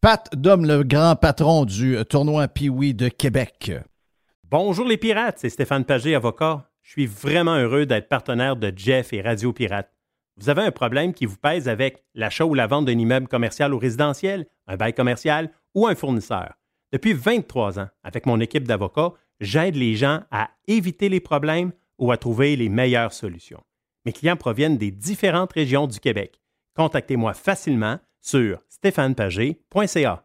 Pat Dom, le grand patron du tournoi Pee-Wee de Québec. Bonjour les pirates, c'est Stéphane Pagé, avocat. Je suis vraiment heureux d'être partenaire de Jeff et Radio Pirate. Vous avez un problème qui vous pèse avec l'achat ou la vente d'un immeuble commercial ou résidentiel, un bail commercial ou un fournisseur. Depuis 23 ans, avec mon équipe d'avocats, j'aide les gens à éviter les problèmes ou à trouver les meilleures solutions. Mes clients proviennent des différentes régions du Québec. Contactez-moi facilement sur stéphanepagé.ca.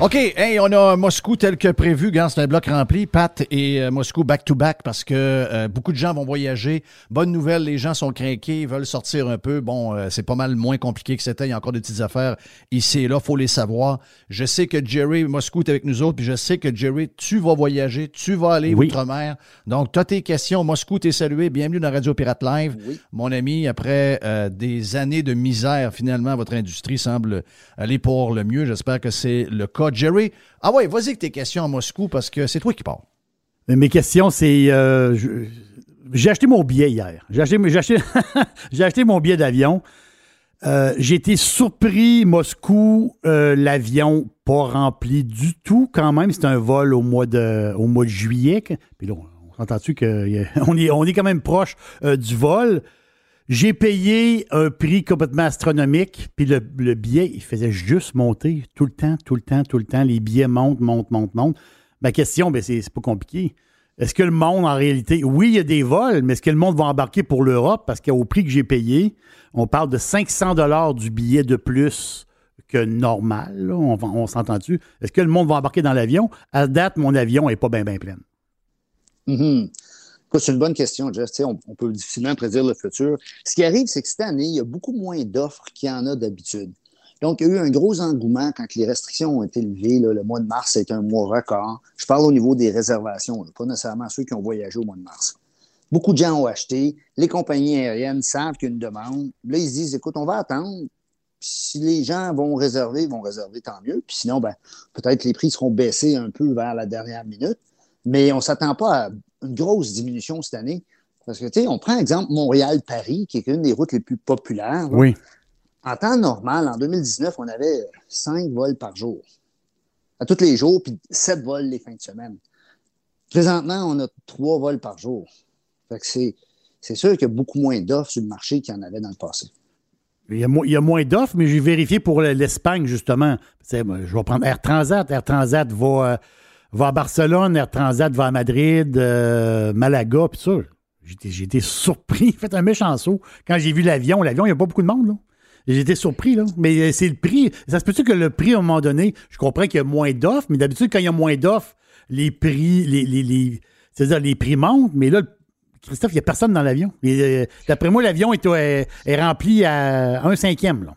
OK, hey, on a Moscou tel que prévu. C'est un bloc rempli. Pat et euh, Moscou back-to-back parce que euh, beaucoup de gens vont voyager. Bonne nouvelle, les gens sont craqués, veulent sortir un peu. Bon, euh, c'est pas mal moins compliqué que c'était. Il y a encore des petites affaires ici et là, faut les savoir. Je sais que Jerry Moscou est avec nous autres, puis je sais que Jerry, tu vas voyager, tu vas aller outre-mer. Donc, as tes questions. Moscou, t'es salué. Bienvenue dans Radio Pirate Live. Mon ami, après des années de misère, finalement, votre industrie semble aller pour le mieux. J'espère que c'est le cas Jerry. Ah ouais, vas-y avec tes questions à Moscou parce que c'est toi qui parles. Mes questions, c'est. Euh, j'ai acheté mon billet hier. J'ai acheté, mon billet d'avion. Euh, j'ai été surpris, Moscou, euh, l'avion pas rempli du tout quand même. C'est un vol au mois de, au mois de juillet. Puis là, on s'entend-tu qu'on est, on est quand même proche du vol. J'ai payé un prix complètement astronomique, puis le, billet, il faisait juste monter tout le temps, tout le temps, tout le temps. Les billets montent, montent, montent, montent. Ma question, ben c'est pas compliqué. Est-ce que le monde, en réalité, oui, il y a des vols, mais est-ce que le monde va embarquer pour l'Europe? Parce qu'au prix que j'ai payé, on parle de 500 dollars du billet de plus que normal. On, on s'entend-tu? Est-ce que le monde va embarquer dans l'avion? À date, mon avion n'est pas bien, bien plein. Mm-hmm. C'est une bonne question, Jeff. On, peut difficilement prédire le futur. Ce qui arrive, c'est que cette année, il y a beaucoup moins d'offres qu'il y en a d'habitude. Donc, il y a eu un gros engouement quand les restrictions ont été levées. le mois de mars, c'est un mois record. Je parle au niveau des réservations, pas nécessairement ceux qui ont voyagé au mois de mars. Beaucoup de gens ont acheté. Les compagnies aériennes savent qu'il y a une demande. Là, ils se disent, écoute, on va attendre. si les gens vont réserver, vont réserver, tant mieux. Puis sinon, ben, peut-être les prix seront baissés un peu vers la dernière minute. Mais on ne s'attend pas à une grosse diminution cette année. Parce que, tu sais, on prend exemple Montréal-Paris, qui est une des routes les plus populaires. Oui. En temps normal, en 2019, on avait cinq vols par jour. À tous les jours, puis sept vols les fins de semaine. Présentement, on a trois vols par jour. Fait que c'est, c'est sûr qu'il y a beaucoup moins d'offres sur le marché qu'il y en avait dans le passé. Il y a, il y a moins d'offres, mais j'ai vérifié pour l'Espagne, justement. je vais prendre Air Transat. Air Transat va, euh, va à Barcelone, Air Transat va à Madrid, euh, Malaga, puis ça. J'ai été surpris, fait un méchant saut. Quand j'ai vu l'avion, l'avion, il n'y a pas beaucoup de monde, là. Été surpris, là. Mais euh, c'est le prix. Ça se peut-tu que le prix, à un moment donné, je comprends qu'il y a moins d'offres, mais d'habitude, quand il y a moins d'offres, les prix, les, les, c'est-à-dire les prix montent, mais là, Christophe, il n'y a personne dans l'avion. Euh, d'après moi, l'avion est, est, rempli à un cinquième, là.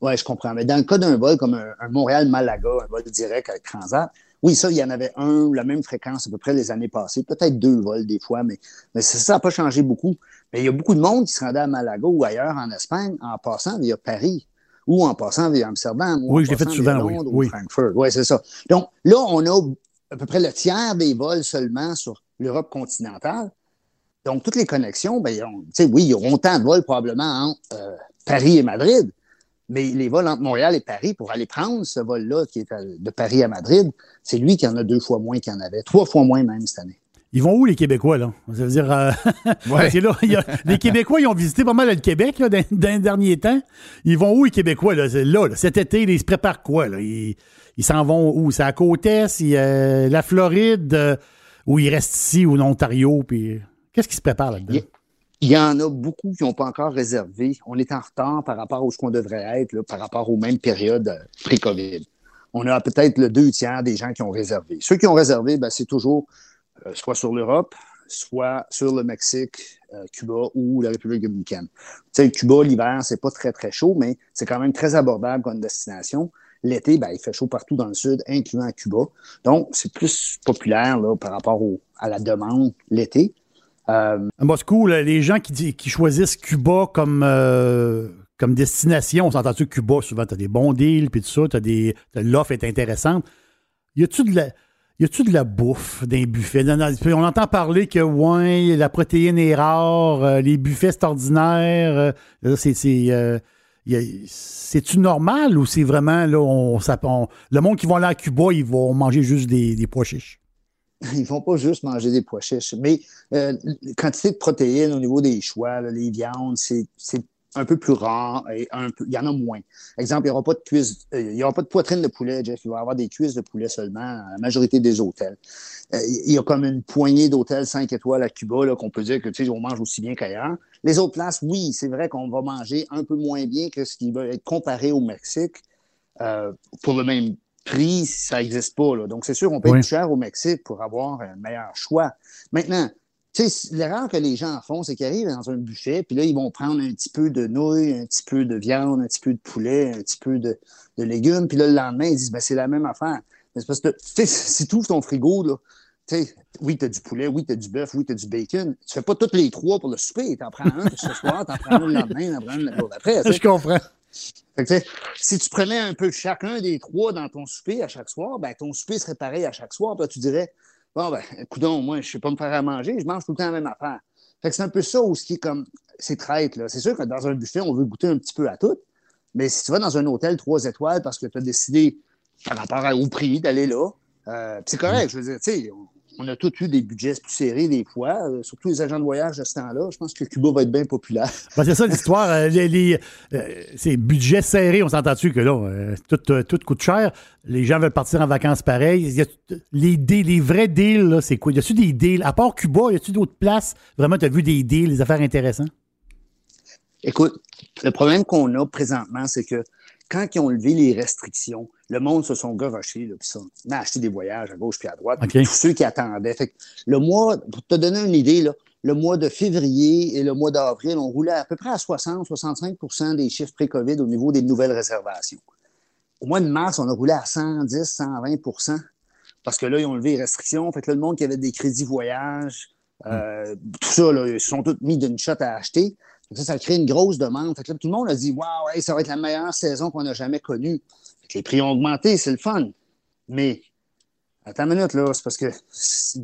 Oui, je comprends. Mais dans le cas d'un vol comme un, un Montréal-Malaga, un vol direct avec Transat, oui, ça, il y en avait un, la même fréquence à peu près les années passées, peut-être deux vols des fois, mais, mais ça n'a pas changé beaucoup. Mais il y a beaucoup de monde qui se rendait à Malaga ou ailleurs en Espagne en passant via Paris ou en passant via Amsterdam ou oui, en fait souvent, Londres oui. ou Francfort. Oui, c'est ça. Donc là, on a à peu près le tiers des vols seulement sur l'Europe continentale. Donc, toutes les connexions, ben, oui, il y aura autant de vols probablement entre euh, Paris et Madrid, mais les vols entre Montréal et Paris, pour aller prendre ce vol-là qui est de Paris à Madrid, c'est lui qui en a deux fois moins qu'il y en avait, trois fois moins même cette année. Ils vont où les Québécois, là? Ça veut dire. Euh, les Québécois, ils ont visité pas mal le Québec là, dans, les derniers temps. Ils vont où les Québécois, là? Là, cet été, ils se préparent quoi? Là? Ils s'en vont où? C'est à euh, la Floride, euh, ou ils restent ici, ou en Ontario, puis. Qu'est-ce qui se prépare là-dedans? Il y en a beaucoup qui n'ont pas encore réservé. On est en retard par rapport à ce qu'on devrait être, par rapport aux mêmes périodes euh, pré-COVID. On a peut-être le deux tiers des gens qui ont réservé. Ceux qui ont réservé, ben, c'est toujours euh, soit sur l'Europe, soit sur le Mexique, euh, Cuba ou la République dominicaine. Tu sais, Cuba, l'hiver, c'est pas très, très chaud, mais c'est quand même très abordable comme destination. L'été, ben, il fait chaud partout dans le sud, incluant Cuba. Donc, c'est plus populaire là, par rapport à la demande l'été. Euh, à Moscou, les gens qui, choisissent Cuba comme, euh, comme destination, on s'entend-tu Cuba, souvent, tu as des bons deals, puis tout ça, t'as des, l'offre est intéressante. Y a-tu de la. De la bouffe d'un buffet? On entend parler que, ouais, la protéine est rare, euh, les buffets, c'est ordinaire. C'est, c'est-tu normal ou c'est vraiment, là, on, le monde qui va aller à Cuba, ils vont manger juste des, des pois chiches? Ils vont pas juste manger des pois chiches, mais euh, quantité de protéines au niveau des choix, les viandes, c'est un peu plus rare et un peu, il y en a moins. Exemple, il n'y aura pas de cuisse, euh, il y aura pas de poitrine de poulet, Jeff. Il va y avoir des cuisses de poulet seulement à la majorité des hôtels. Euh, il y a comme une poignée d'hôtels 5 étoiles à Cuba qu'on peut dire que tu sais, on mange aussi bien qu'ailleurs. Les autres places, oui, c'est vrai qu'on va manger un peu moins bien que ce qui va être comparé au Mexique euh, pour le même prix, ça n'existe pas. Là. Donc, c'est sûr, on paye plus cher au Mexique pour avoir un meilleur choix. Maintenant, tu sais, l'erreur que les gens font, c'est qu'ils arrivent dans un buffet, puis là, ils vont prendre un petit peu de nouilles, un petit peu de viande, un petit peu de poulet, un petit peu de, légumes, puis là, le lendemain, ils disent, ben, c'est la même affaire. Mais parce que, si tu ouvres ton frigo, là, tu sais, oui, tu as du poulet, oui, tu as du bœuf, oui, tu as du bacon. Tu fais pas tous les trois pour le souper. Tu en prends un ce soir, tu en prends un le lendemain, tu en prends un le jour d'après. Je comprends. Fait si tu prenais un peu chacun des trois dans ton souper à chaque soir, ben, ton souper serait pareil à chaque soir. Tu dirais, Bon, ben, coudon, moi, je ne sais pas me faire à manger, je mange tout le temps la même affaire. Fait que c'est un peu ça aussi, comme, c'est traite, là. C'est sûr que dans un buffet, on veut goûter un petit peu à tout. Mais si tu vas dans un hôtel trois étoiles parce que tu as décidé, par rapport au prix, d'aller là, euh, c'est correct. Je veux dire, tu sais, on a tous eu des budgets plus serrés des fois, euh, surtout les agents de voyage de ce temps-là. Je pense que Cuba va être bien populaire. Ben, c'est ça l'histoire. Euh, les, euh, c'est budget serré, on s'entend-tu que là, tout, coûte cher. Les gens veulent partir en vacances pareil. les, les vrais deals, c'est quoi? Y a-tu des deals? À part Cuba, y a-tu d'autres places? Vraiment, tu as vu des deals, des affaires intéressantes? Écoute, le problème qu'on a présentement, c'est que quand ils ont levé les restrictions, le monde se sont gavachés, là, puis ça, on a acheté des voyages à gauche puis à droite, tous ceux qui attendaient. Fait le mois, pour te donner une idée, là, le mois de février et le mois d'avril, on roulait à peu près à 60-65% des chiffres pré-COVID au niveau des nouvelles réservations. Au mois de mars, on a roulé à 110, 120% parce que là, ils ont levé les restrictions. Fait que là, le monde qui avait des crédits voyage, euh, tout ça, là, ils sont tous mis d'une shot à acheter. Ça, ça crée une grosse demande. Fait que là, tout le monde a dit Waouh, ça va être la meilleure saison qu'on a jamais connue. les prix ont augmenté, c'est le fun. Mais attends une minute, là, c'est parce que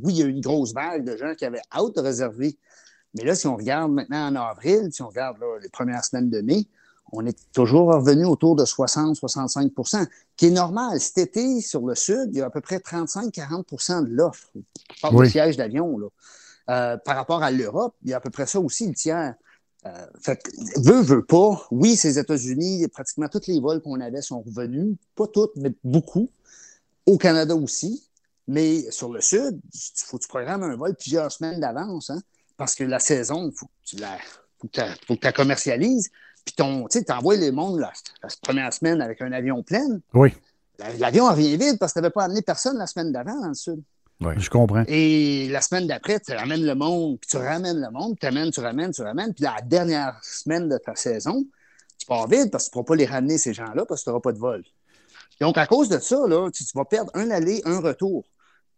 oui, il y a eu une grosse vague de gens qui avaient hâte de réserver. Mais là, si on regarde maintenant en avril, si on regarde les premières semaines de mai, on est toujours revenu autour de 60-65% qui est normal. Cet été, sur le sud, il y a à peu près 35-40% de l'offre. Par oui. siège d'avion. Euh, par rapport à l'Europe, il y a à peu près ça aussi, le tiers. Euh, fait veut, veut pas. Oui, ces États-Unis, pratiquement tous les vols qu'on avait sont revenus. Pas tous, mais beaucoup. Au Canada aussi. Mais sur le sud, il faut que tu programmes un vol plusieurs semaines d'avance, hein, parce que la saison, il faut que tu la, faut que la commercialises. Puis ton, tu envoies les mondes la, première semaine avec un avion plein. Oui. L'avion revient vide parce que tu n'avais pas amené personne la semaine d'avant dans le sud. Oui, je comprends. Et la semaine d'après, tu ramènes le monde, puis tu ramènes le monde, tu amènes, tu ramènes, tu ramènes. Puis la dernière semaine de ta saison, tu pars vite parce que tu ne pourras pas les ramener, ces gens-là, parce que tu n'auras pas de vol. Donc, à cause de ça, là, tu, vas perdre un aller, un retour.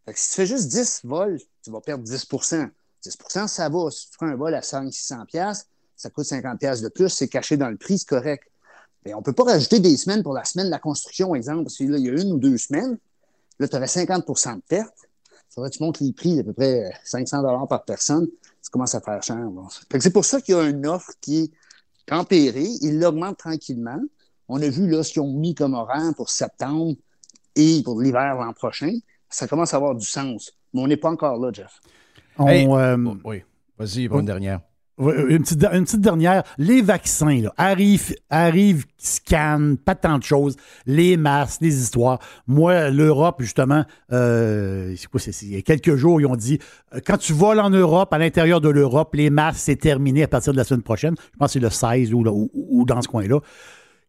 Fait que si tu fais juste 10 vols, tu vas perdre 10% 10% ça va. Si tu prends un vol à 500-600$, ça coûte 50$ de plus, c'est caché dans le prix, c'est correct. Mais on ne peut pas rajouter des semaines pour la semaine de la construction, exemple, parce qu'il y a une ou deux semaines. Là, tu aurais 50 de perte faudrait que tu montes les prix d'à peu près 500 dollars par personne. Ça commence à faire cher. C'est pour ça qu'il y a une offre qui est tempérée. Il l'augmente tranquillement. On a vu là, ce qu'ils ont mis comme horaire pour septembre et pour l'hiver l'an prochain. Ça commence à avoir du sens. Mais on n'est pas encore là, Jeff. Euh, oui, vas-y, bonne dernière. Une petite, une petite, dernière. Les vaccins, arrivent, arrivent, scannent, pas tant de choses. Les masques, les histoires. Moi, l'Europe, justement, euh, c'est quoi, c'est, il y a quelques jours, ils ont dit, euh, quand tu voles en Europe, à l'intérieur de l'Europe, les masques, c'est terminé à partir de la semaine prochaine. Je pense que c'est le 16 ou, ou, ou dans ce coin-là.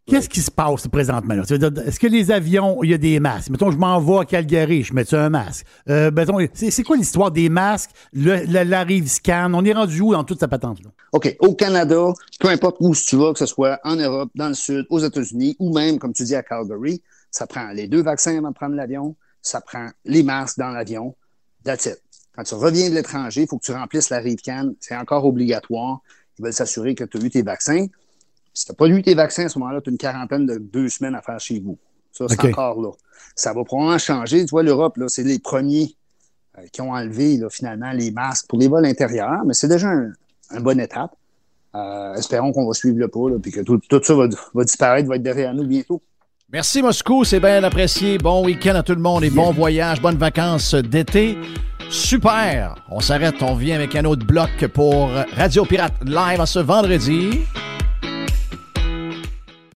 Qu'est-ce qui se passe présentement? Est-ce que les avions, il y a des masques? Mettons, je m'en vais à Calgary, je mets un masque? Euh, c'est quoi l'histoire des masques, la, rive scan? On est rendu où dans toute cette patente-là? OK. Au Canada, peu importe où tu vas, que ce soit en Europe, dans le Sud, aux États-Unis, ou même, comme tu dis, à Calgary, ça prend les deux vaccins avant de prendre l'avion, ça prend les masques dans l'avion. That's it. Quand tu reviens de l'étranger, il faut que tu remplisses la rive can. C'est encore obligatoire. Ils veulent s'assurer que tu as eu tes vaccins. Si tu n'as pas eu tes vaccins à ce moment-là, tu as une quarantaine de deux semaines à faire chez vous. Ça, c'est encore là. Ça va probablement changer. Tu vois, l'Europe, là, c'est les premiers euh, qui ont enlevé là, finalement les masques pour les vols intérieurs, mais c'est déjà une un bonne étape. Euh, espérons qu'on va suivre le pas, et que tout, ça va, va, disparaître, va être derrière nous bientôt. Merci Moscou, c'est bien apprécié. Bon week-end à tout le monde et bon voyage, bonnes vacances d'été. Super! On s'arrête, on vient avec un autre bloc pour Radio Pirate live ce vendredi.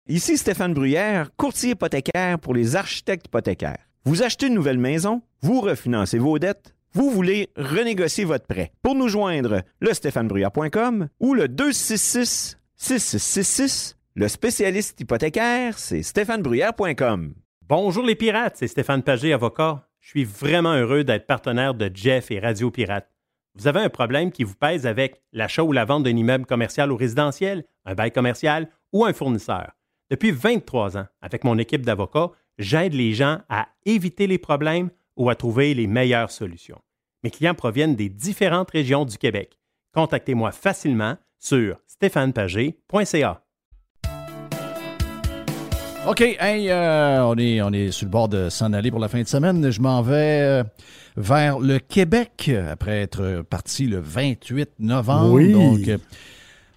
Ici Stéphane Bruyère, courtier hypothécaire pour les architectes hypothécaires. Vous achetez une nouvelle maison, vous refinancez vos dettes, vous voulez renégocier votre prêt. Pour nous joindre, le stéphanebruyère.com ou le 266 6666. Le spécialiste hypothécaire, c'est stéphanebruyère.com. Bonjour les pirates, c'est Stéphane Pagé, avocat. Je suis vraiment heureux d'être partenaire de Jeff et Radio Pirate. Vous avez un problème qui vous pèse avec l'achat ou la vente d'un immeuble commercial ou résidentiel, un bail commercial ou un fournisseur. Depuis 23 ans, avec mon équipe d'avocats, j'aide les gens à éviter les problèmes ou à trouver les meilleures solutions. Mes clients proviennent des différentes régions du Québec. Contactez-moi facilement sur stéphanepagé.ca. OK, euh, on, est, on est sur le bord de s'en aller pour la fin de semaine. Je m'en vais euh, vers le Québec après être parti le 28 novembre. Oui. Donc, euh,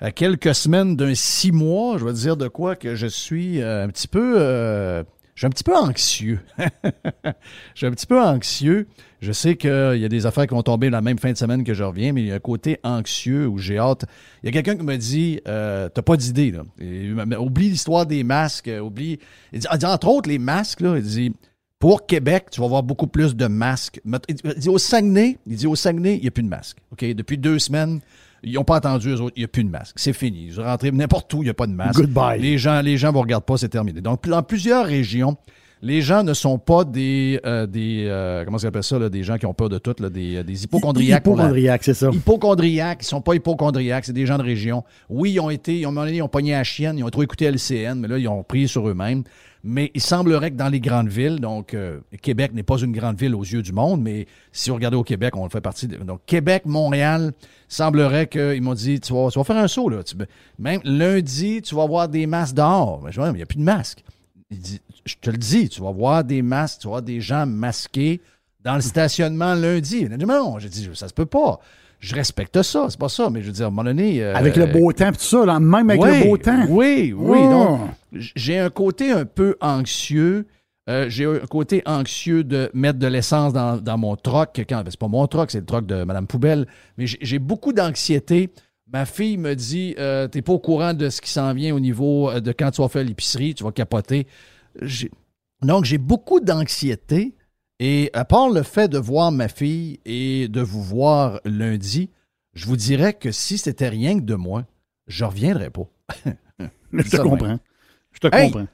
à quelques semaines d'un six mois, je vais dire de quoi que je suis un petit peu je suis un petit peu anxieux. je suis un petit peu anxieux. Je sais qu'il y a des affaires qui vont tomber la même fin de semaine que je reviens, mais il y a un côté anxieux où j'ai hâte. Il y a quelqu'un qui me dit euh, T'as pas d'idée, là. oublie l'histoire des masques. Euh, oublie. Il dit, entre autres, les masques, là, il dit Pour Québec, tu vas voir beaucoup plus de masques. Il dit au Saguenay, il dit au Saguenay, il n'y a plus de masques. OK? Depuis deux semaines, ils n'ont pas attendu, eux autres. Il n'y a plus de masque. C'est fini. Je rentre n'importe où, il n'y a pas de masque. Goodbye. Les gens les gens ne vous regardent pas, c'est terminé. Donc, dans plusieurs régions, les gens ne sont pas des, euh, des euh, comment ça s'appelle ça, là, des gens qui ont peur de tout, là, des, euh, des hypochondriaques. Hypochondriaques, c'est ça. Hypochondriaques, ils ne sont pas hypochondriaques, c'est des gens de région. Oui, ils ont été, ils ont, ils ont pogné à chienne, ils ont trop écouté LCN, mais là, ils ont pris sur eux-mêmes. Mais il semblerait que dans les grandes villes, donc euh, Québec n'est pas une grande ville aux yeux du monde, mais si vous regardez au Québec, on fait partie de. Donc Québec, Montréal, semblerait qu'ils m'ont dit tu vas, faire un saut. Là. même lundi, tu vas voir des masques dehors. Mais je il n'y a plus de masques. Il dit, je te le dis, tu vas voir des masques, tu vas voir des gens masqués dans le stationnement lundi. Il a dit, non, j'ai dit, ça se peut pas je respecte ça, c'est pas ça, mais je veux dire, à un moment donné. Euh, avec le beau temps, tout ça, même avec le beau temps. Oui, oui. Oh. Donc, j'ai un côté un peu anxieux. Euh, j'ai un côté anxieux de mettre de l'essence dans, mon troc. Ben, c'est pas mon troc, c'est le troc de Madame Poubelle. Mais j'ai beaucoup d'anxiété. Ma fille me dit euh, T'es pas au courant de ce qui s'en vient au niveau de quand tu vas faire l'épicerie, tu vas capoter. Donc, j'ai beaucoup d'anxiété. Et à part le fait de voir ma fille et de vous voir lundi, je vous dirais que si c'était rien que de moi, je reviendrais pas. je te comprends. Je te comprends.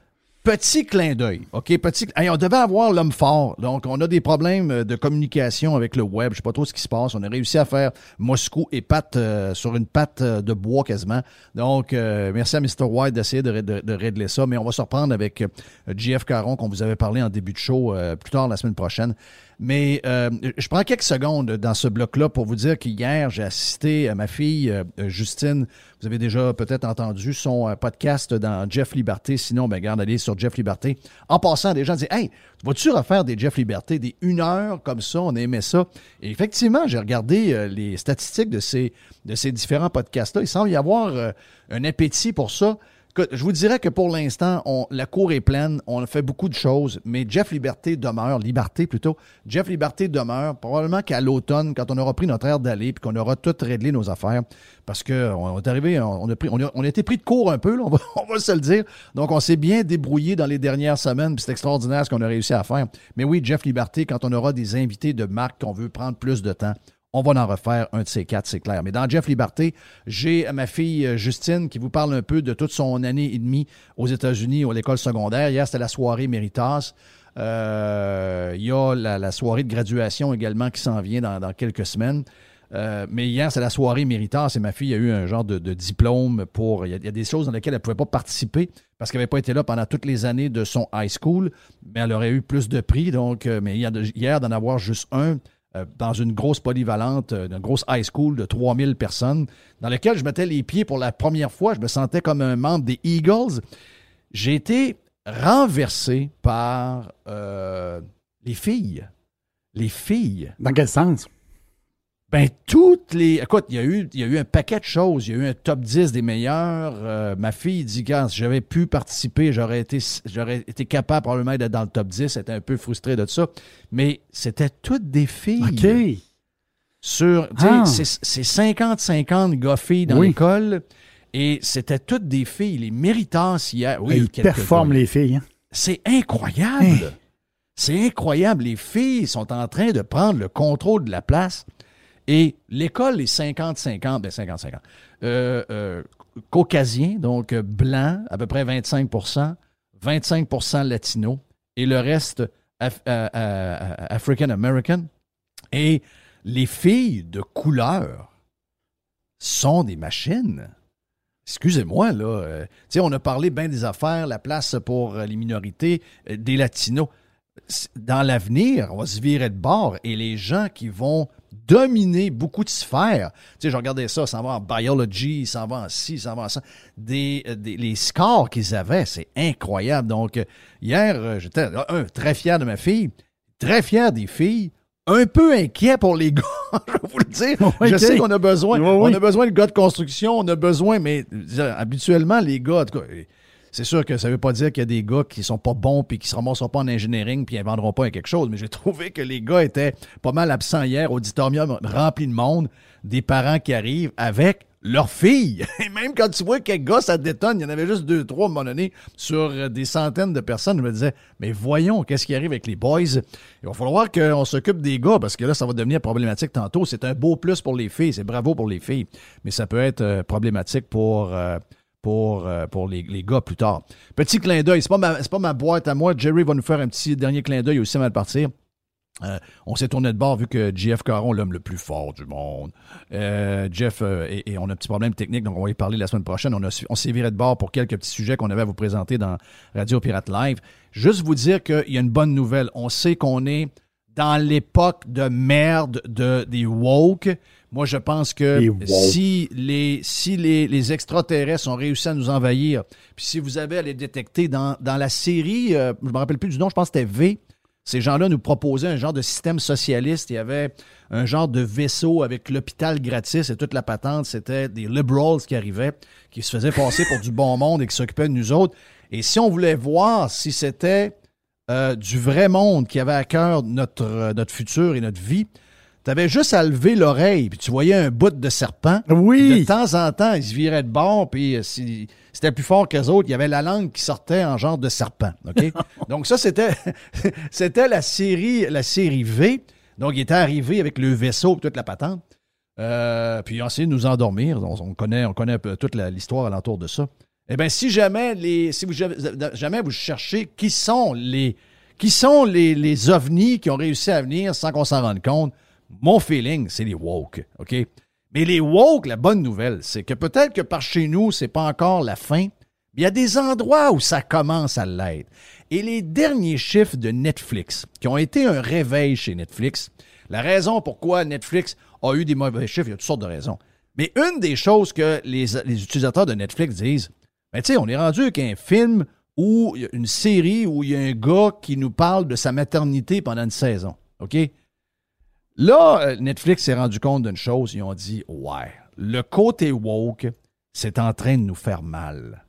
Petit clin d'œil, OK? Petit... on devait avoir l'homme fort. Donc, on a des problèmes euh, de communication avec le web. Je sais pas trop ce qui se passe. On a réussi à faire Moscou et patte euh, sur une patte euh, de bois quasiment. Donc, merci à Mr. White d'essayer de, de, régler ça. Mais on va se reprendre avec JF Caron, qu'on vous avait parlé en début de show plus tard la semaine prochaine. Mais euh, je prends quelques secondes dans ce bloc-là pour vous dire qu'hier, j'ai assisté à ma fille euh, Justine. Vous avez déjà peut-être entendu son euh, podcast dans Jeff Liberté. Sinon, ben, garde, allez sur Jeff Liberté. En passant, des gens disent Hey, vas-tu refaire des Jeff Liberté, des une heure comme ça? On aimait ça. Et effectivement, j'ai regardé les statistiques de ces, de ces différents podcasts-là. Il semble y avoir un appétit pour ça je vous dirais que pour l'instant, la cour est pleine. On a fait beaucoup de choses, mais Jeff Liberté demeure, Liberté plutôt. Jeff Liberté demeure probablement qu'à l'automne, quand on aura pris notre air d'aller puis qu'on aura tout réglé nos affaires, parce qu'on est arrivé, on a, pris, été pris de court un peu, on, va, on, va, se le dire. Donc, on s'est bien débrouillé dans les dernières semaines, puis c'est extraordinaire ce qu'on a réussi à faire. Mais oui, Jeff Liberté, quand on aura des invités de marque qu'on veut prendre plus de temps, on va en refaire un de ces quatre, c'est clair. Mais dans Jeff Liberté, j'ai ma fille euh, Justine qui vous parle un peu de toute son année et demie aux États-Unis, à l'école secondaire. Hier, c'était la soirée Méritas. Euh, il y a la, soirée de graduation également qui s'en vient dans, quelques semaines. Euh, mais hier, c'est la soirée Méritas et ma fille a eu un genre de, diplôme pour. Il y, a, des choses dans lesquelles elle ne pouvait pas participer parce qu'elle n'avait pas été là pendant toutes les années de son high school, mais elle aurait eu plus de prix. Donc, mais hier d'en avoir juste un, euh, dans une grosse polyvalente, euh, une grosse high school de 3000 personnes, dans laquelle je mettais les pieds pour la première fois. Je me sentais comme un membre des Eagles. J'ai été renversé par euh, les filles. Les filles. Dans quel sens? Ben, toutes les. Écoute, il y, a eu, il y a eu un paquet de choses. Il y a eu un top 10 des meilleurs. Euh, ma fille dit quand j'avais pu participer, j'aurais été, j'aurais été capable probablement d'être dans le top 10. Elle était un peu frustré de ça. Mais c'était toutes des filles. OK. Sur, Ah. c'est c'est 50-50 gars-filles dans Oui. l'école. Et c'était toutes des filles. Les méritances hier. Oui, Ils performent, gars. les filles. hein. C'est incroyable. C'est incroyable. Les filles sont en train de prendre le contrôle de la place. Et l'école est 50-50, ben 50-50. Euh, euh, caucasien, donc euh, blanc, à peu près 25% 25% latino, et le reste af- African American. Et les filles de couleur sont des machines. Excusez-moi, là. euh, on a parlé bien des affaires, la place pour les minorités, des latinos. Dans l'avenir, on va se virer de bord et les gens qui vont dominer beaucoup de sphères. Tu sais, je regardais ça, ça va en biology, ça va en ci, ça va en ça. Des, euh, des- les scores qu'ils avaient, c'est incroyable. Donc, euh, hier, euh, j'étais, un, très fier de ma fille, très fier des filles, un peu inquiet pour les gars, je vais vous le dire. Je sais qu'on a besoin, Oui, on a besoin de gars de construction, on a besoin, mais habituellement, les gars, en tout cas, c'est sûr que ça ne veut pas dire qu'il y a des gars qui sont pas bons puis qui se ramasseront pas en engineering puis ils vendront pas à quelque chose, mais j'ai trouvé que les gars étaient pas mal absents hier, auditorium rempli de monde, des parents qui arrivent avec leurs filles. Et même quand tu vois quelques gars, ça détonne, il y en avait juste deux, trois à un moment donné sur euh, des centaines de personnes. Je me disais, mais voyons, qu'est-ce qui arrive avec les boys? Il va falloir qu'on s'occupe des gars parce que là, ça va devenir problématique tantôt. C'est un beau plus pour les filles, c'est bravo pour les filles, mais ça peut être euh, problématique pour, euh, pour, euh, pour les, les gars plus tard. Petit clin d'œil, c'est pas, ma- pas ma boîte à moi. Jerry va nous faire un petit dernier clin d'œil aussi avant de partir. Euh, on s'est tourné de bord vu que JF Caron, l'homme le plus fort du monde. Euh, Jeff, euh, et, et on a un petit problème technique, donc on va y parler la semaine prochaine. On, a on s'est viré de bord pour quelques petits sujets qu'on avait à vous présenter dans Radio Pirate Live. Juste vous dire qu'il y a une bonne nouvelle. On sait qu'on est dans l'époque de merde de, des woke. Moi, je pense que Les si les, si les, les extraterrestres ont réussi à nous envahir, puis si vous avez à les détecter dans, dans la série, euh, je me rappelle plus du nom, je pense que c'était V, ces gens-là nous proposaient un genre de système socialiste. Il y avait un genre de vaisseau avec l'hôpital gratis et toute la patente. C'était des liberals qui arrivaient, qui se faisaient passer pour du bon monde et qui s'occupaient de nous autres. Et si on voulait voir si c'était euh, du vrai monde qui avait à cœur notre, euh, notre futur et notre vie, tu avais juste à lever l'oreille, puis tu voyais un bout de serpent. Oui. De temps en temps, ils se viraient de bord, puis euh, si c'était plus fort qu'eux autres, il y avait la langue qui sortait en genre de serpent. OK? Donc ça, c'était c'était la série, la série V. Donc, il était arrivé avec le vaisseau et toute la patente. Puis, ils ont essayé de nous endormir. On, on connaît, on connaît un peu toute la- l'histoire alentour de ça. Eh bien, si jamais les, si vous, jamais vous cherchez qui sont les, qui sont les, les ovnis qui ont réussi à venir sans qu'on s'en rende compte, mon feeling, c'est les woke. OK? Mais les woke, la bonne nouvelle, c'est que peut-être que par chez nous, c'est pas encore la fin, il y a des endroits où ça commence à l'être. Et les derniers chiffres de Netflix, qui ont été un réveil chez Netflix, la raison pourquoi Netflix a eu des mauvais chiffres, il y a toutes sortes de raisons. Mais une des choses que les, les utilisateurs de Netflix disent, ben tu sais, on est rendu avec un film ou une série où il y a un gars qui nous parle de sa maternité pendant une saison. OK? Là, euh, Netflix s'est rendu compte d'une chose. Ils ont dit Ouais, le côté woke, c'est en train de nous faire mal.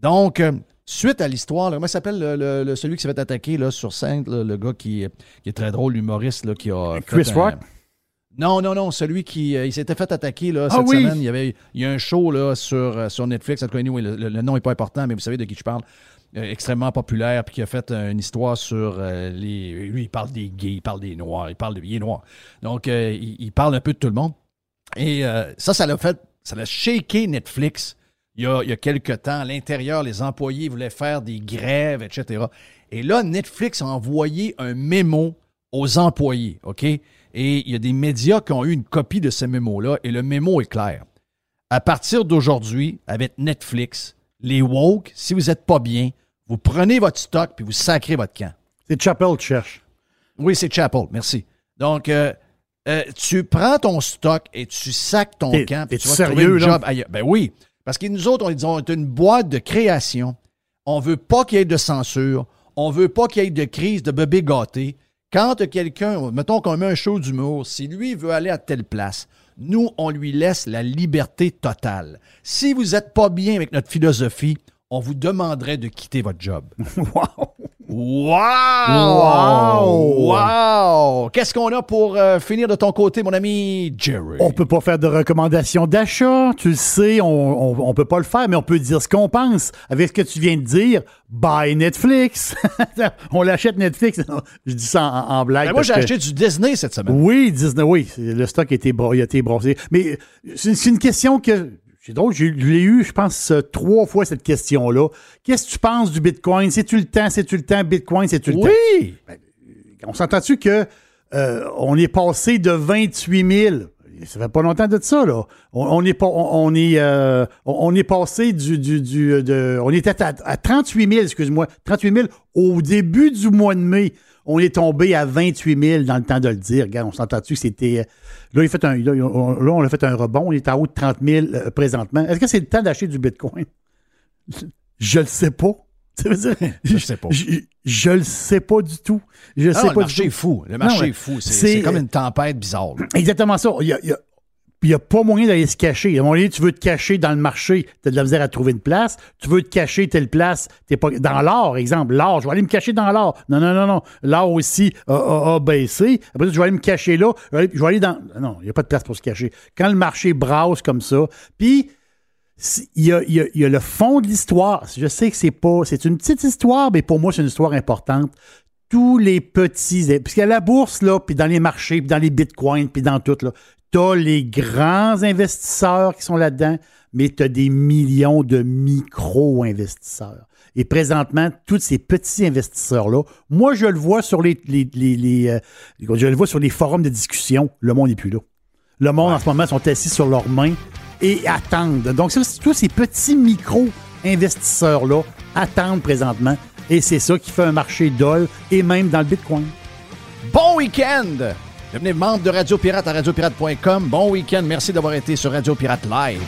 Donc, euh, suite à l'histoire, comment s'appelle le, celui qui s'est fait attaquer là, sur scène, là, le gars qui, qui est très drôle, l'humoriste qui a. Chris fait un- Rock? Non, non, non, celui qui euh, il s'était fait attaquer là, Ah cette oui! semaine. Il y, avait, il y a un show là, sur, euh, sur Netflix. Anyway, le, le- nom n'est pas important, mais vous savez de qui je parle. Euh, extrêmement populaire, puis qui a fait une histoire sur les. Lui, il parle des gays, il parle des noirs, il parle de. Il est noir. Donc, il, il parle un peu de tout le monde. Et ça, ça l'a fait. Ça l'a shaké Netflix. Il y, a, il y a quelque temps, à l'intérieur, les employés voulaient faire des grèves, etc. Et là, Netflix a envoyé un mémo aux employés, OK? Et il y a des médias qui ont eu une copie de ce mémo-là, et le mémo est clair. À partir d'aujourd'hui, avec Netflix, les woke, si vous n'êtes pas bien, vous prenez votre stock puis vous sacrez votre camp. C'est Chapel qui cherche. Oui, c'est Chapel, merci. Donc, euh, euh, tu prends ton stock et tu sacs ton camp. puis tu vas trouver sérieux, là? job ailleurs. Ben oui. Parce que nous autres, on, dit, on est une boîte de création. On veut pas qu'il y ait de censure. On veut pas qu'il y ait de crise de bébé gâté. Quand quelqu'un, mettons qu'on met un show d'humour, si lui veut aller à telle place, nous, on lui laisse la liberté totale. Si vous n'êtes pas bien avec notre philosophie, on vous demanderait de quitter votre job. Wow! Wow! Wow! Qu'est-ce qu'on a pour euh, finir de ton côté, mon ami Jerry? On peut pas faire de recommandations d'achat, tu le sais, on, on, on peut pas le faire, mais on peut dire ce qu'on pense. Avec ce que tu viens de dire, buy Netflix. on l'achète Netflix. Je dis ça en, en blague. Ben, moi, j'ai acheté du Disney cette semaine. Oui, Disney, oui. Le stock a été, a été brossé. Mais c'est une question que. C'est drôle, j'ai- je l'ai eu, je pense, euh, trois fois cette question-là. Qu'est-ce que tu penses du Bitcoin? C'est-tu le temps? C'est-tu le temps? Bitcoin, c'est-tu le temps? Oui! On s'entend-tu que euh, on est passé de 28 000? Ça fait pas longtemps de ça, là. On, on est, pas, on, on est, euh, on, on est passé du. du, du- de, on était à, à 38 000, excuse-moi, 38 000 au début du mois de mai. On est tombé à 28 000 dans le temps de le dire. Regarde, on s'entend-tu que c'était. euh, Là, il fait un, là, on, là, on a fait un rebond. On est à haut de 30 000 euh, présentement. Est-ce que c'est le temps d'acheter du Bitcoin? Je le sais pas. Ça veut dire- Je sais pas. Je, je le sais pas du tout. Je Ah, sais le pas marché du est fou. Le marché Non, est fou. C'est comme une tempête bizarre. là. Exactement ça. Il y a, il y a- il y a pas moyen d'aller se cacher. À un moment donné, tu veux te cacher dans le marché, tu as de la misère à trouver une place. Tu veux te cacher telle place, t'es pas dans l'or, exemple. L'or, je vais aller me cacher dans l'or. Non, non, non, non. L'or aussi a, baissé. Après, je vais aller me cacher là. Je vais aller, dans. Non, il n'y a pas de place pour se cacher. Quand le marché brasse comme ça, puis il y a, y a- y a le fond de l'histoire. Je sais que c'est pas. C'est une petite histoire, mais pour moi, c'est une histoire importante. Tous les petits. A la bourse, là, puis dans les marchés, puis dans les bitcoins, puis dans tout, là. T'as les grands investisseurs qui sont là-dedans, mais tu as des millions de micro-investisseurs. Et présentement, tous ces petits investisseurs-là, moi, je le vois sur les, euh, je le vois sur les forums de discussion. Le monde n'est plus là. Le monde, en ce moment, sont assis sur leurs mains et attendent. Donc, tous ces petits micro-investisseurs-là attendent présentement. Et c'est ça qui fait un marché dol et même dans le Bitcoin. Bon week-end! Devenez membre de Radio Pirate à radiopirate.com. Bon week-end. Merci d'avoir été sur Radio Pirate Live.